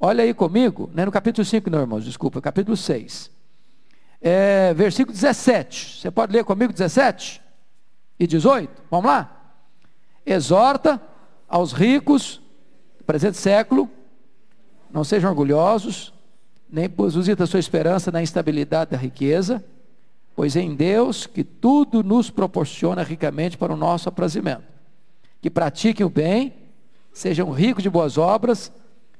olha aí comigo, né, no capítulo 5, não, irmãos, desculpa, capítulo 6. É, versículo 17. Você pode ler comigo 17 e 18? Vamos lá? Exorta aos ricos presente século, não sejam orgulhosos, nem depositem a sua esperança na instabilidade da riqueza, pois é em Deus que tudo nos proporciona ricamente para o nosso aprazimento. Que pratiquem o bem, sejam ricos de boas obras,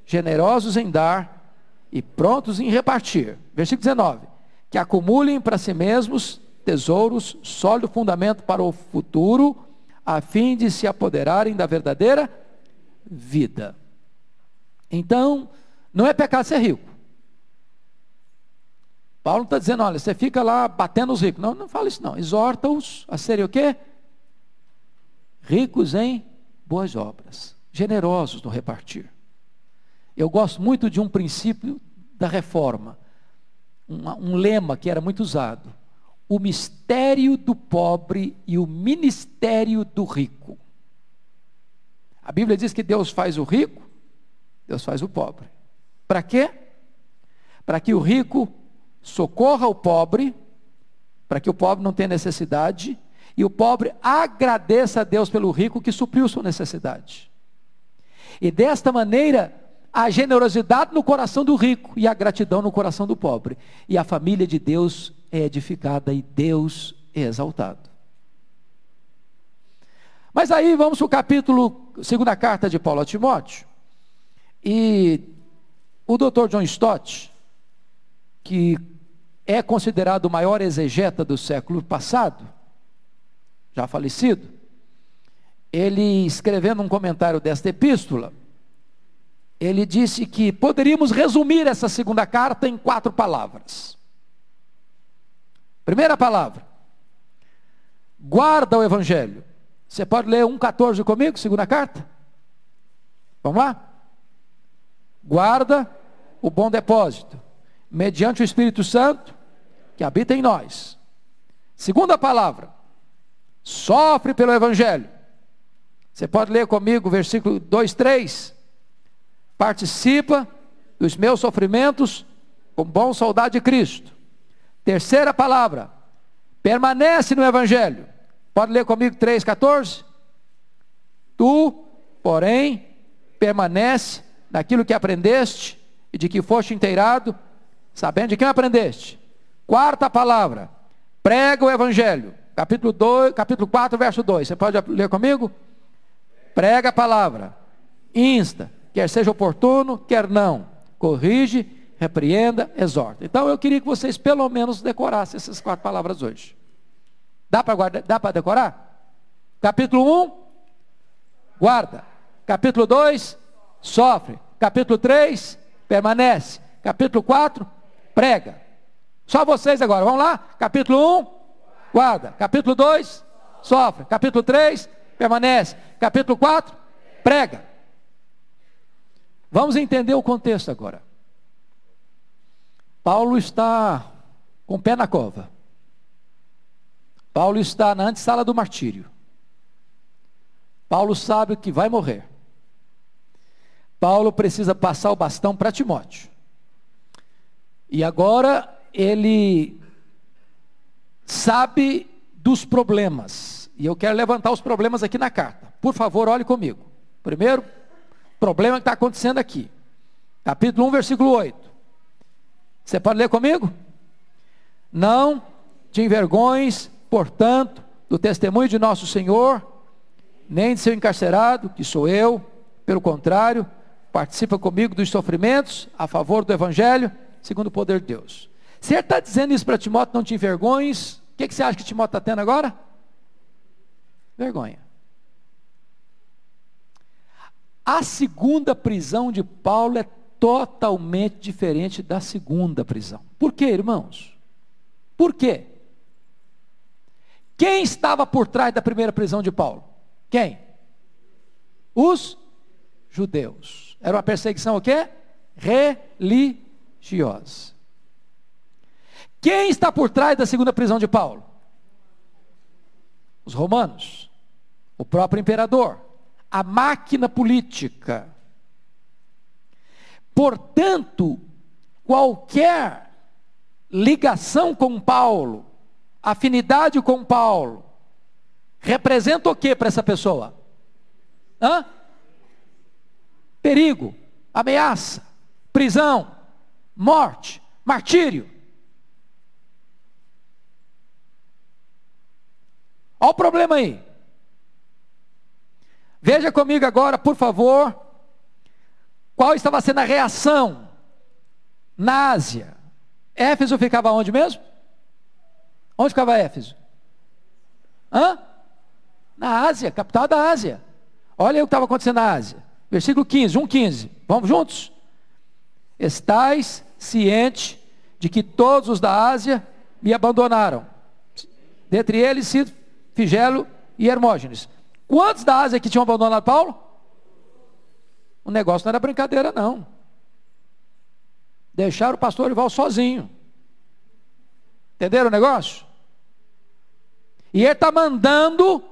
generosos em dar e prontos em repartir. Versículo 19. Que acumulem para si mesmos tesouros, sólido fundamento para o futuro, a fim de se apoderarem da verdadeira vida. Então, não é pecado ser rico. Paulo está dizendo, olha, você fica lá batendo os ricos. Não, não fala isso não. Exorta-os a serem o quê? Ricos em boas obras, generosos no repartir. Eu gosto muito de um princípio da reforma, um, um lema que era muito usado o mistério do pobre e o ministério do rico. A Bíblia diz que Deus faz o rico, Deus faz o pobre. Para quê? Para que o rico socorra o pobre, para que o pobre não tenha necessidade, e o pobre agradeça a Deus pelo rico que supriu sua necessidade. E desta maneira, a generosidade no coração do rico e a gratidão no coração do pobre. E a família de Deus é edificada e Deus é exaltado. Mas aí vamos para o capítulo, segunda carta de Paulo a Timóteo. E o Dr. John Stott, que é considerado o maior exegeta do século passado, já falecido, ele escrevendo um comentário desta epístola, ele disse que poderíamos resumir essa segunda carta em quatro palavras. Primeira palavra. Guarda o evangelho. Você pode ler 1,14 comigo, segunda carta? Vamos lá? Guarda o bom depósito, mediante o Espírito Santo que habita em nós. Segunda palavra. Sofre pelo evangelho. Você pode ler comigo versículo 2, 3. Participa dos meus sofrimentos como bom soldado de Cristo. Terceira palavra, permanece no Evangelho. Pode ler comigo 3,14? Tu, porém, permanece naquilo que aprendeste e de que foste inteirado, sabendo de quem aprendeste. Quarta palavra, prega o Evangelho. Capítulo, 2, capítulo 4, verso 2. Você pode ler comigo? Prega a palavra, insta, quer seja oportuno, quer não, corrige repreenda, exorta. Então eu queria que vocês pelo menos decorassem essas quatro palavras hoje. Dá para decorar? Capítulo 1, guarda. Capítulo 2, sofre. Capítulo 3, permanece. Capítulo 4, prega. Só vocês agora, vamos lá? Capítulo 1, guarda. Capítulo 2, sofre. Capítulo 3, permanece. Capítulo 4, prega. Vamos entender o contexto agora. Paulo está com o pé na cova. Paulo está na antessala do martírio. Paulo sabe que vai morrer. Paulo precisa passar o bastão para Timóteo. E agora ele sabe dos problemas. E eu quero levantar os problemas aqui na carta. Por favor, olhe comigo. Primeiro, problema que está acontecendo aqui. Capítulo 1, versículo 8. Você pode ler comigo? Não te envergonhes, portanto, do testemunho de nosso Senhor, nem de seu encarcerado, que sou eu, pelo contrário, participa comigo dos sofrimentos a favor do Evangelho, segundo o poder de Deus. Se ele está dizendo isso para Timóteo, não te envergonhes, o que, que você acha que Timóteo está tendo agora? Vergonha. A segunda prisão de Paulo é totalmente diferente da segunda prisão. Por quê, irmãos? Por quê? Quem estava por trás da primeira prisão de Paulo? Quem? Os judeus. Era uma perseguição o quê? Religiosa. Quem está por trás da segunda prisão de Paulo? Os romanos. O próprio imperador. A máquina política. Portanto, qualquer ligação com Paulo, afinidade com Paulo, representa o que para essa pessoa? Hã? perigo, ameaça, prisão, morte, martírio. Olha o problema aí. Veja comigo agora, por favor, qual estava sendo a reação na Ásia. Éfeso ficava onde mesmo? Onde ficava Éfeso? Hã? Na Ásia, capital da Ásia. Olha o que estava acontecendo na Ásia. Versículo 15, 1,15. Vamos juntos? Estais ciente de que todos os da Ásia me abandonaram. Dentre eles, Figelo e Hermógenes. Quantos da Ásia que tinham abandonado Paulo? O negócio não era brincadeira, não. Deixaram o pastor Ival sozinho. Entenderam o negócio? E ele está mandando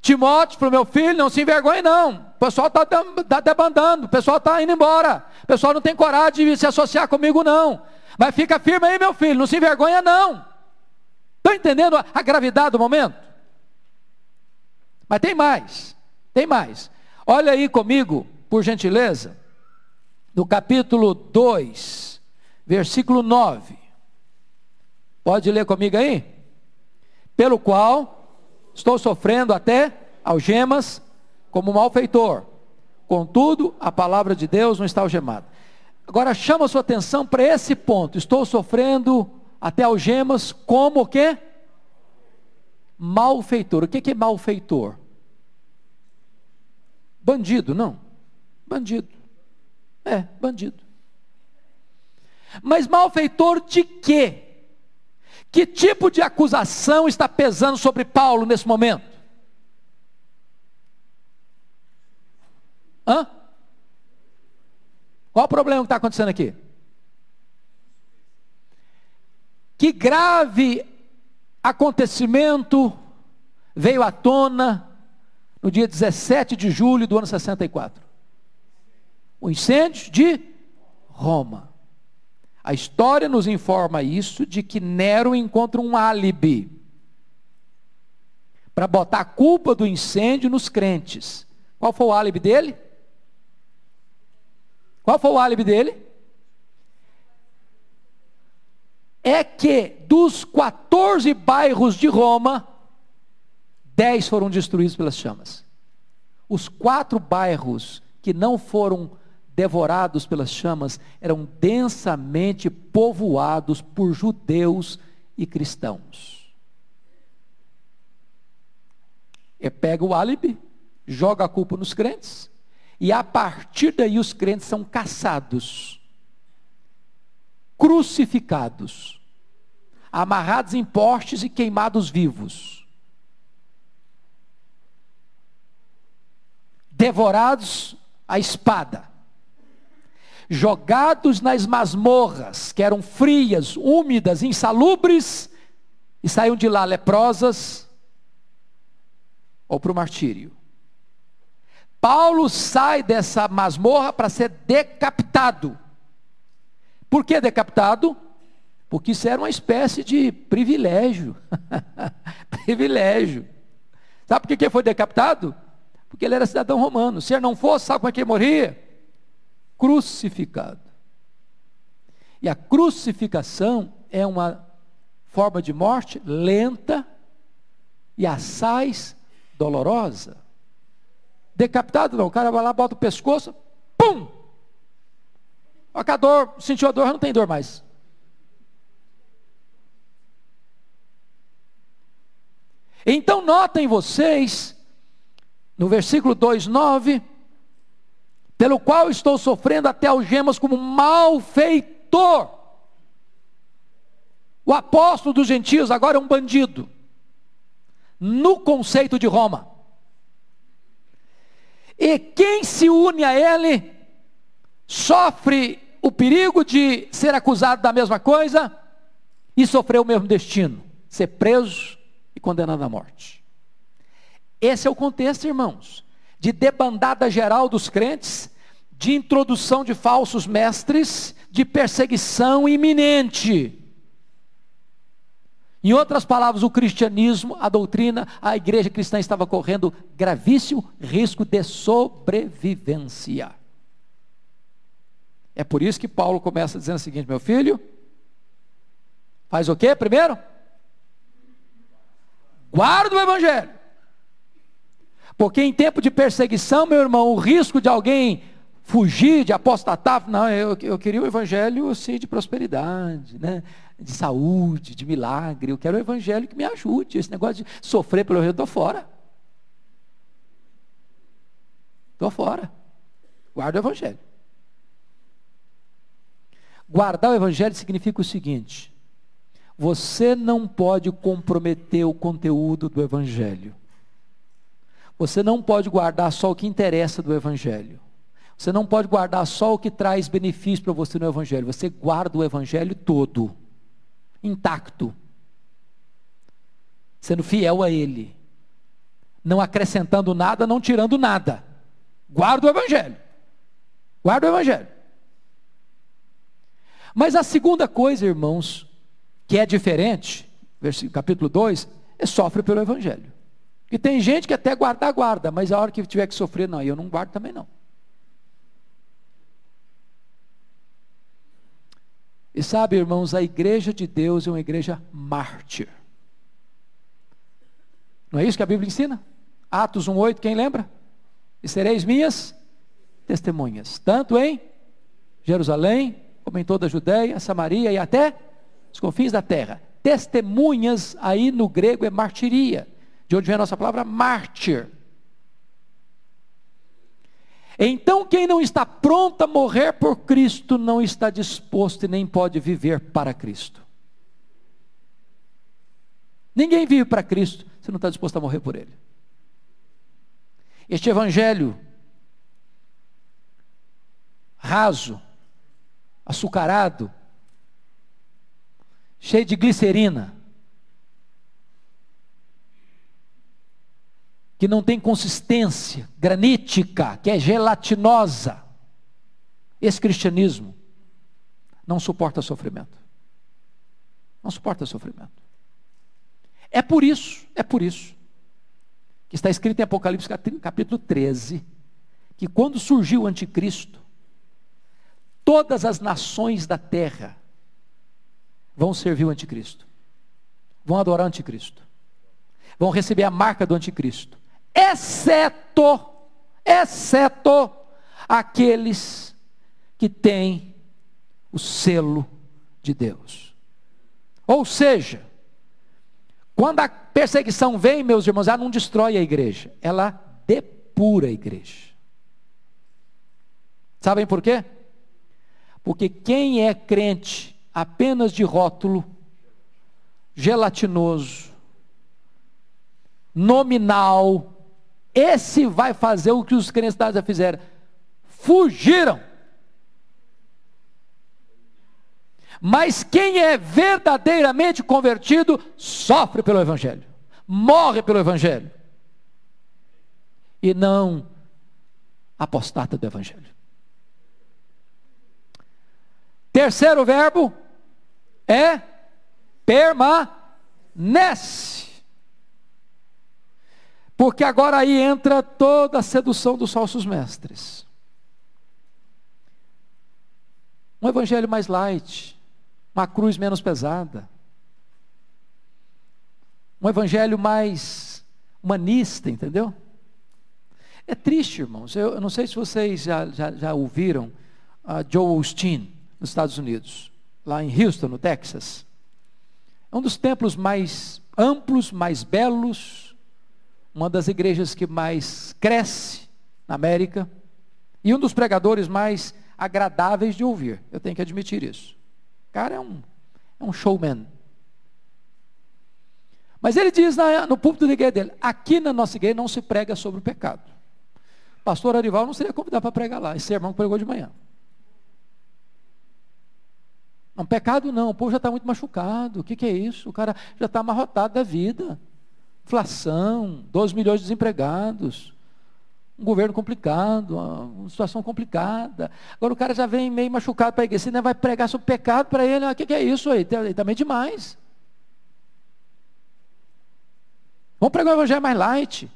Timóteo para o meu filho, não se envergonhe não. O pessoal está tá debandando, o pessoal está indo embora. O pessoal não tem coragem de se associar comigo não. Mas fica firme aí, meu filho, não se envergonha não. Estão entendendo a, a gravidade do momento? Mas tem mais, tem mais. Olha aí comigo, por gentileza, no capítulo 2, versículo 9. Pode ler comigo aí? Pelo qual estou sofrendo até algemas como malfeitor. Contudo, a palavra de Deus não está algemada. Agora chama a sua atenção para esse ponto. Estou sofrendo até algemas como o quê? Malfeitor. O que é malfeitor? Bandido, não. Bandido. É, bandido. Mas malfeitor de quê? Que tipo de acusação está pesando sobre Paulo nesse momento? Hã? Qual o problema que está acontecendo aqui? Que grave acontecimento veio à tona no dia 17 de julho do ano 64? O incêndio de Roma. A história nos informa isso de que Nero encontra um álibi para botar a culpa do incêndio nos crentes. Qual foi o álibi dele? Qual foi o álibi dele? É que dos 14 bairros de Roma, 10 foram destruídos pelas chamas. Os quatro bairros que não foram devorados pelas chamas, eram densamente povoados por judeus e cristãos. E pega o álibi, joga a culpa nos crentes, e a partir daí os crentes são caçados, crucificados, amarrados em postes e queimados vivos. Devorados à espada jogados nas masmorras, que eram frias, úmidas, insalubres, e saíam de lá leprosas ou para o martírio. Paulo sai dessa masmorra para ser decapitado. Por que decapitado? Porque isso era uma espécie de privilégio. privilégio. Sabe por que foi decapitado? Porque ele era cidadão romano. Se ele não fosse, sabe como é que ele morria? crucificado. E a crucificação é uma forma de morte lenta e assaz dolorosa. Decapitado não, o cara vai lá, bota o pescoço, pum! Olha a dor, sentiu a dor, não tem dor mais. Então notem vocês, no versículo 2, 9, pelo qual estou sofrendo até algemas como malfeitor. O apóstolo dos gentios agora é um bandido, no conceito de Roma. E quem se une a ele sofre o perigo de ser acusado da mesma coisa e sofrer o mesmo destino, ser preso e condenado à morte. Esse é o contexto, irmãos de debandada geral dos crentes, de introdução de falsos mestres, de perseguição iminente. Em outras palavras, o cristianismo, a doutrina, a igreja cristã estava correndo gravíssimo risco de sobrevivência. É por isso que Paulo começa dizendo o seguinte: meu filho, faz o que primeiro? Guarda o evangelho. Porque em tempo de perseguição, meu irmão, o risco de alguém fugir, de apostatar, não, eu, eu queria o evangelho assim, de prosperidade, né? de saúde, de milagre. Eu quero o evangelho que me ajude. Esse negócio de sofrer pelo evangelho, estou fora. Estou fora. Guarda o evangelho. Guardar o evangelho significa o seguinte: você não pode comprometer o conteúdo do evangelho. Você não pode guardar só o que interessa do evangelho. Você não pode guardar só o que traz benefício para você no evangelho. Você guarda o evangelho todo intacto, sendo fiel a Ele, não acrescentando nada, não tirando nada. Guarda o Evangelho. Guarda o Evangelho. Mas a segunda coisa, irmãos, que é diferente, capítulo 2, é sofre pelo Evangelho. E tem gente que até guarda, guarda, mas a hora que tiver que sofrer, não, eu não guardo também não. E sabe, irmãos, a igreja de Deus é uma igreja mártir. Não é isso que a Bíblia ensina? Atos 1,8, quem lembra? E sereis minhas testemunhas, tanto em Jerusalém, como em toda a Judéia, Samaria e até os confins da terra. Testemunhas aí no grego é martiria, de onde vem a nossa palavra mártir. Então, quem não está pronto a morrer por Cristo, não está disposto e nem pode viver para Cristo. Ninguém vive para Cristo se não está disposto a morrer por Ele. Este evangelho raso, açucarado, cheio de glicerina, que não tem consistência, granítica, que é gelatinosa. Esse cristianismo não suporta sofrimento. Não suporta sofrimento. É por isso, é por isso, que está escrito em Apocalipse capítulo 13, que quando surgiu o anticristo, todas as nações da terra vão servir o anticristo, vão adorar o anticristo, vão receber a marca do anticristo exceto, exceto aqueles que têm o selo de Deus. Ou seja, quando a perseguição vem, meus irmãos, ela não destrói a igreja, ela depura a igreja. Sabem por quê? Porque quem é crente apenas de rótulo, gelatinoso, nominal, esse vai fazer o que os crentes já fizeram. Fugiram. Mas quem é verdadeiramente convertido sofre pelo Evangelho, morre pelo Evangelho, e não apostata do Evangelho. Terceiro verbo é permanece. Porque agora aí entra toda a sedução dos falsos mestres. Um evangelho mais light, uma cruz menos pesada. Um evangelho mais humanista, entendeu? É triste, irmãos. Eu, eu não sei se vocês já, já, já ouviram a Joe Osteen, nos Estados Unidos, lá em Houston, no Texas. É um dos templos mais amplos, mais belos, uma das igrejas que mais cresce na América e um dos pregadores mais agradáveis de ouvir. Eu tenho que admitir isso. O cara é um, é um showman. Mas ele diz na, no púlpito da igreja dele: aqui na nossa igreja não se prega sobre o pecado. Pastor Arival não seria convidado para pregar lá. Esse irmão pregou de manhã. Não, pecado não, o povo já está muito machucado. O que, que é isso? O cara já está amarrotado da vida inflação, 12 milhões de desempregados, um governo complicado, uma situação complicada. Agora o cara já vem meio machucado para a igreja, você vai pregar sobre pecado para ele, o que, que, é isso aí? Também demais. Vamos pregar o evangelho mais light.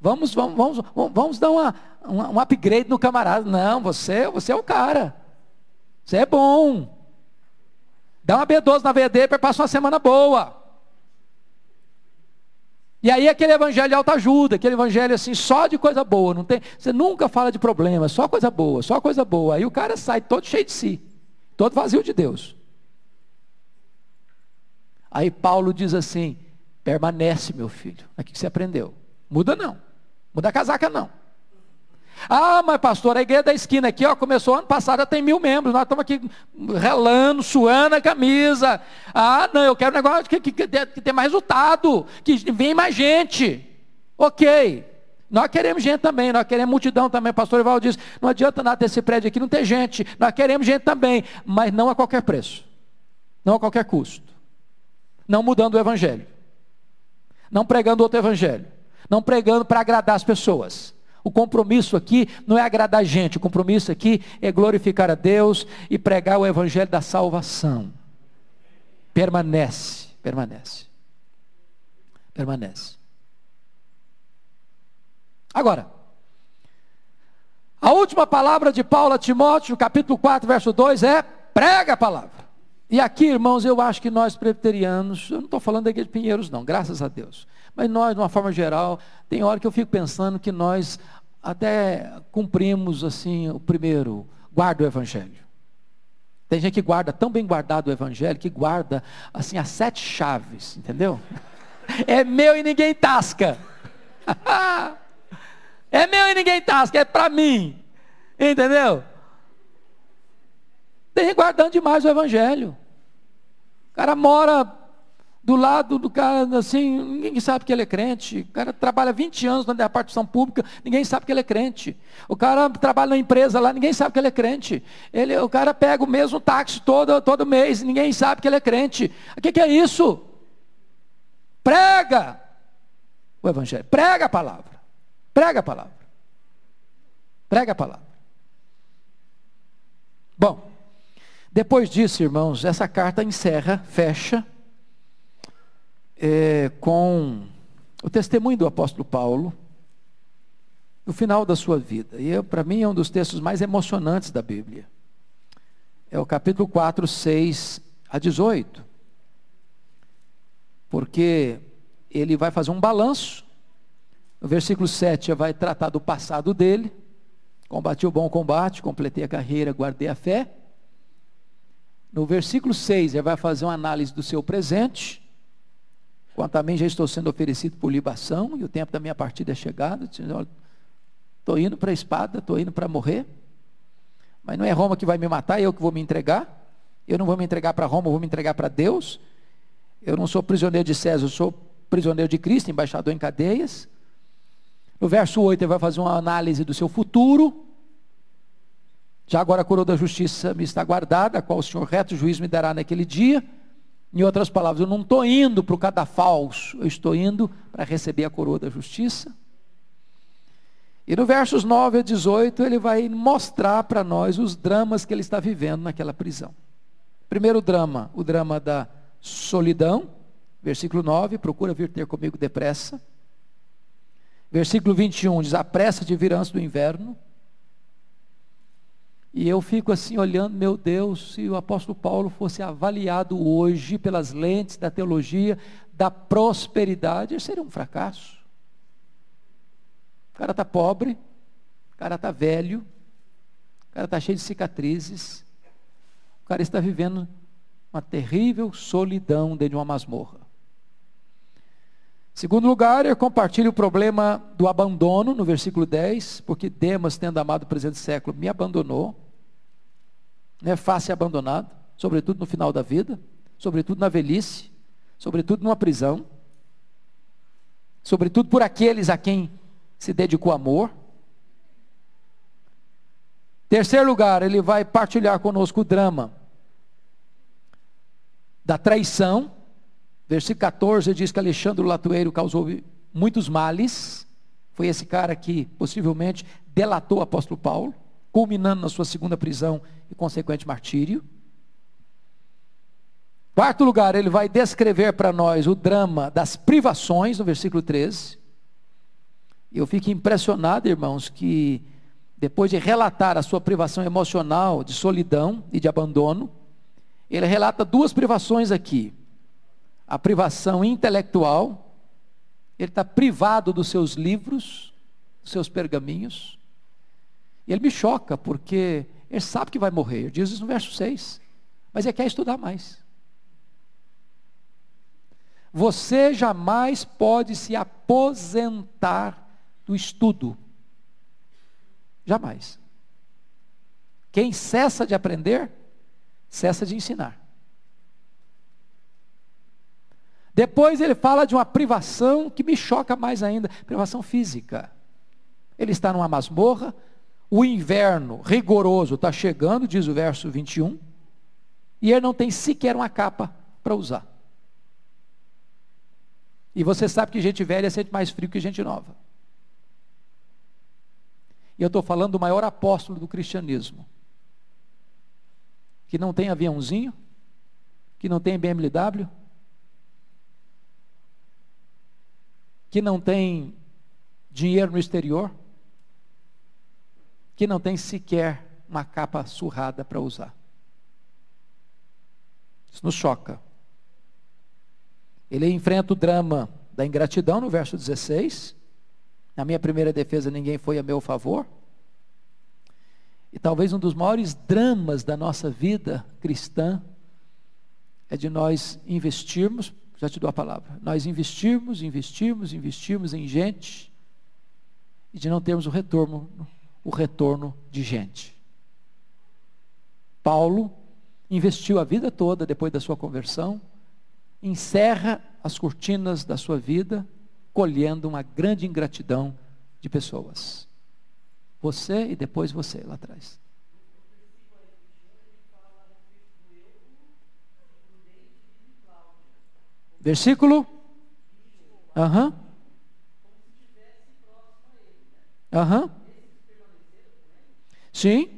Vamos, vamos, vamos, vamos dar uma, uma, um upgrade no camarada. Não, você, você é o cara. Você é bom. Dá uma B12 na VD para passar uma semana boa. E aí aquele evangelho de alta ajuda, aquele evangelho assim, só de coisa boa, não tem, você nunca fala de problema, só coisa boa, só coisa boa. Aí o cara sai todo cheio de si, todo vazio de Deus. Aí Paulo diz assim: permanece, meu filho. Aqui que você aprendeu. Muda não. Muda a casaca não. Ah, mas pastor, a igreja da esquina aqui, ó, começou ano passado, já tem mil membros. Nós estamos aqui relando, suando a camisa. Ah, não, eu quero um negócio que, que, que, que mais resultado, que vem mais gente. Ok. Nós queremos gente também, nós queremos multidão também. Pastor Ival diz: não adianta nada ter esse prédio aqui, não ter gente. Nós queremos gente também, mas não a qualquer preço, não a qualquer custo. Não mudando o evangelho, não pregando outro evangelho, não pregando para agradar as pessoas o compromisso aqui não é agradar a gente, o compromisso aqui é glorificar a Deus e pregar o evangelho da salvação. Permanece, permanece. Permanece. Agora, a última palavra de Paulo a Timóteo, capítulo 4, verso 2 é: prega a palavra. E aqui, irmãos, eu acho que nós presbiterianos, eu não estou falando igreja de Pinheiros, não, graças a Deus. Mas nós, de uma forma geral, tem hora que eu fico pensando que nós até cumprimos assim o primeiro, guarda o evangelho. Tem gente que guarda tão bem guardado o evangelho que guarda assim as sete chaves, entendeu? É meu e ninguém tasca. é meu e ninguém tasca, é para mim. Entendeu? Tem guardando demais o evangelho. O cara mora do lado do cara, assim, ninguém sabe que ele é crente. O cara trabalha 20 anos na partição pública, ninguém sabe que ele é crente. O cara trabalha na empresa lá, ninguém sabe que ele é crente. Ele, o cara pega o mesmo táxi todo, todo mês, ninguém sabe que ele é crente. O que, que é isso? Prega o Evangelho, prega a palavra. Prega a palavra. Prega a palavra. Bom, depois disso, irmãos, essa carta encerra, fecha é, com o testemunho do apóstolo Paulo, no final da sua vida. E para mim é um dos textos mais emocionantes da Bíblia. É o capítulo 4, 6 a 18. Porque ele vai fazer um balanço. No versículo 7 vai tratar do passado dele. Combati o bom combate, completei a carreira, guardei a fé. No versículo 6 ele vai fazer uma análise do seu presente. Quanto a mim, já estou sendo oferecido por libação, e o tempo da minha partida é chegado. Estou indo para a espada, estou indo para morrer. Mas não é Roma que vai me matar, é eu que vou me entregar. Eu não vou me entregar para Roma, eu vou me entregar para Deus. Eu não sou prisioneiro de César, eu sou prisioneiro de Cristo, embaixador em cadeias. No verso 8, ele vai fazer uma análise do seu futuro. Já agora a coroa da justiça me está guardada, a qual o Senhor reto juiz me dará naquele dia. Em outras palavras, eu não estou indo para o cadafalso, eu estou indo para receber a coroa da justiça. E no versos 9 a 18, ele vai mostrar para nós os dramas que ele está vivendo naquela prisão. Primeiro drama, o drama da solidão, versículo 9, procura vir ter comigo depressa. Versículo 21, diz, apressa de vir antes do inverno. E eu fico assim olhando, meu Deus, se o apóstolo Paulo fosse avaliado hoje pelas lentes da teologia da prosperidade, seria um fracasso. O cara está pobre, o cara está velho, o cara está cheio de cicatrizes, o cara está vivendo uma terrível solidão dentro de uma masmorra. Segundo lugar, eu compartilho o problema do abandono, no versículo 10, porque Demas, tendo amado o presente século, me abandonou. Não é fácil ser abandonado, sobretudo no final da vida, sobretudo na velhice, sobretudo numa prisão, sobretudo por aqueles a quem se dedicou amor. Terceiro lugar, ele vai partilhar conosco o drama da traição. Versículo 14 diz que Alexandre Latueiro causou muitos males. Foi esse cara que possivelmente delatou o apóstolo Paulo culminando na sua segunda prisão e consequente martírio. Quarto lugar, ele vai descrever para nós o drama das privações, no versículo 13. Eu fico impressionado, irmãos, que depois de relatar a sua privação emocional, de solidão e de abandono, ele relata duas privações aqui: a privação intelectual, ele está privado dos seus livros, dos seus pergaminhos, e ele me choca, porque ele sabe que vai morrer, ele diz isso no verso 6, mas ele quer estudar mais. Você jamais pode se aposentar do estudo. Jamais. Quem cessa de aprender, cessa de ensinar. Depois ele fala de uma privação que me choca mais ainda, privação física. Ele está numa masmorra, o inverno rigoroso está chegando, diz o verso 21, e ele não tem sequer uma capa para usar. E você sabe que gente velha sente mais frio que gente nova. E eu estou falando do maior apóstolo do cristianismo. Que não tem aviãozinho, que não tem BMW, que não tem dinheiro no exterior, que não tem sequer uma capa surrada para usar. Isso nos choca. Ele enfrenta o drama da ingratidão no verso 16. Na minha primeira defesa, ninguém foi a meu favor. E talvez um dos maiores dramas da nossa vida cristã é de nós investirmos, já te dou a palavra, nós investirmos, investirmos, investirmos em gente e de não termos o retorno, o retorno de gente. Paulo investiu a vida toda depois da sua conversão encerra as cortinas da sua vida colhendo uma grande ingratidão de pessoas. Você e depois você lá atrás. Versículo? Aham. Uhum. Aham. Uhum. Sim.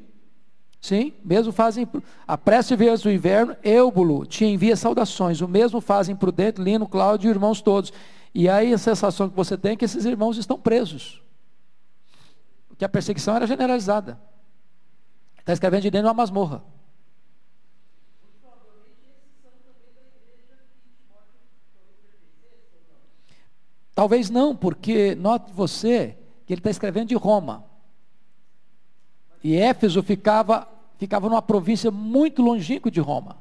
Sim, mesmo fazem. A prece vezes do inverno, Eubulo te envia saudações. O mesmo fazem Prudente, Lino, Cláudio e irmãos todos. E aí a sensação que você tem é que esses irmãos estão presos. Porque a perseguição era generalizada. Está escrevendo de dentro de uma masmorra. Talvez não, porque note você que ele está escrevendo de Roma. E Éfeso ficava, ficava numa província muito longínqua de Roma.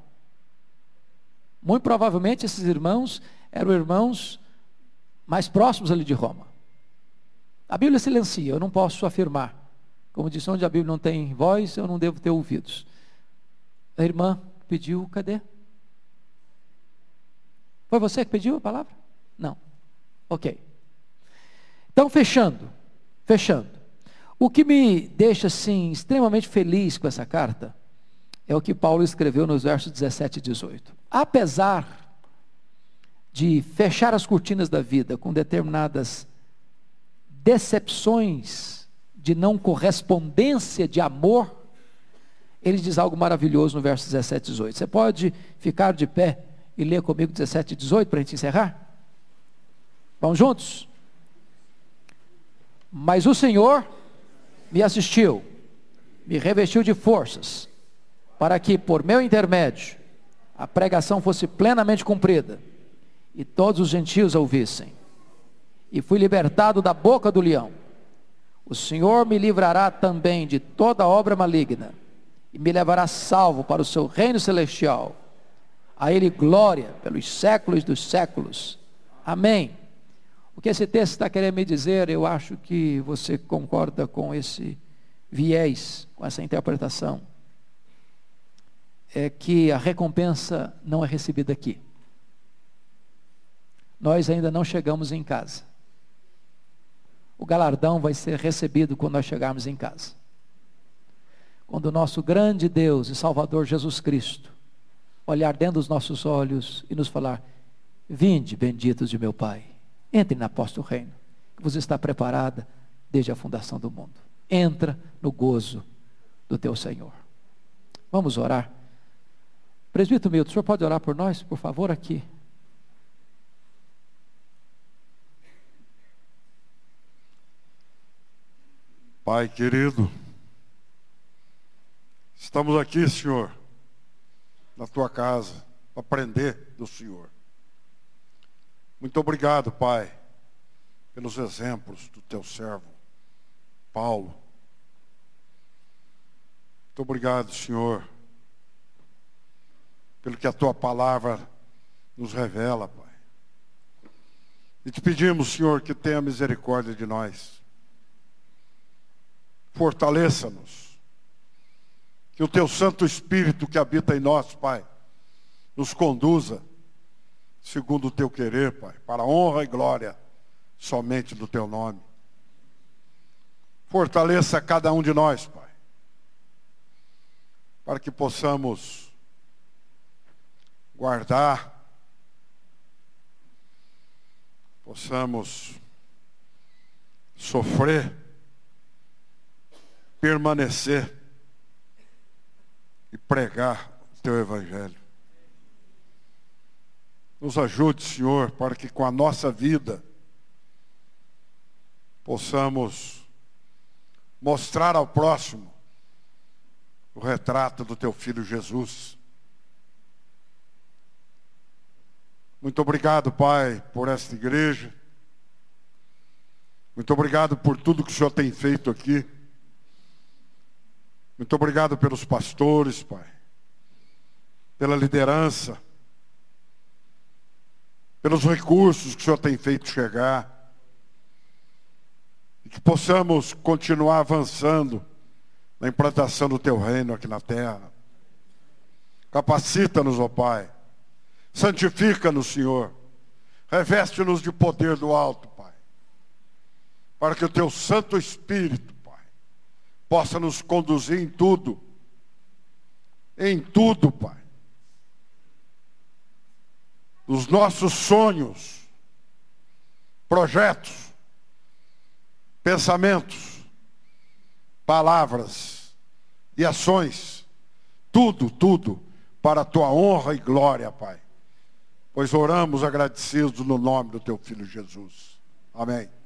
Muito provavelmente esses irmãos eram irmãos mais próximos ali de Roma. A Bíblia silencia, eu não posso afirmar. Como disse, onde a Bíblia não tem voz, eu não devo ter ouvidos. A irmã pediu, cadê? Foi você que pediu a palavra? Não. Ok. Então, fechando, fechando. O que me deixa assim extremamente feliz com essa carta é o que Paulo escreveu nos versos 17 e 18. Apesar de fechar as cortinas da vida com determinadas decepções de não correspondência de amor, ele diz algo maravilhoso no verso 17 e 18. Você pode ficar de pé e ler comigo 17 e 18 para a gente encerrar? Vamos juntos? Mas o Senhor me assistiu, me revestiu de forças, para que, por meu intermédio, a pregação fosse plenamente cumprida e todos os gentios a ouvissem. E fui libertado da boca do leão. O Senhor me livrará também de toda obra maligna e me levará salvo para o seu reino celestial. A Ele glória pelos séculos dos séculos. Amém. O que esse texto está querendo me dizer, eu acho que você concorda com esse viés, com essa interpretação, é que a recompensa não é recebida aqui. Nós ainda não chegamos em casa. O galardão vai ser recebido quando nós chegarmos em casa. Quando o nosso grande Deus e Salvador Jesus Cristo olhar dentro dos nossos olhos e nos falar: Vinde, benditos de meu Pai entre na posse do reino, que você está preparada desde a fundação do mundo. Entra no gozo do teu Senhor. Vamos orar. Presbítero Milton, o senhor pode orar por nós, por favor, aqui? Pai querido, estamos aqui, Senhor, na tua casa, para aprender do Senhor. Muito obrigado, Pai, pelos exemplos do teu servo, Paulo. Muito obrigado, Senhor, pelo que a tua palavra nos revela, Pai. E te pedimos, Senhor, que tenha misericórdia de nós. Fortaleça-nos. Que o teu Santo Espírito que habita em nós, Pai, nos conduza segundo o teu querer, Pai, para a honra e glória somente do teu nome. Fortaleça cada um de nós, Pai, para que possamos guardar, possamos sofrer, permanecer e pregar o teu evangelho. Nos ajude, Senhor, para que com a nossa vida possamos mostrar ao próximo o retrato do teu filho Jesus. Muito obrigado, Pai, por esta igreja. Muito obrigado por tudo que o Senhor tem feito aqui. Muito obrigado pelos pastores, Pai, pela liderança pelos recursos que o Senhor tem feito chegar. E que possamos continuar avançando na implantação do teu reino aqui na terra. Capacita-nos, ó Pai. Santifica-nos, Senhor. Reveste-nos de poder do alto, Pai. Para que o teu Santo Espírito, Pai, possa nos conduzir em tudo. Em tudo, Pai os nossos sonhos, projetos, pensamentos, palavras e ações, tudo, tudo, para a tua honra e glória, Pai. Pois oramos agradecidos no nome do teu filho Jesus. Amém.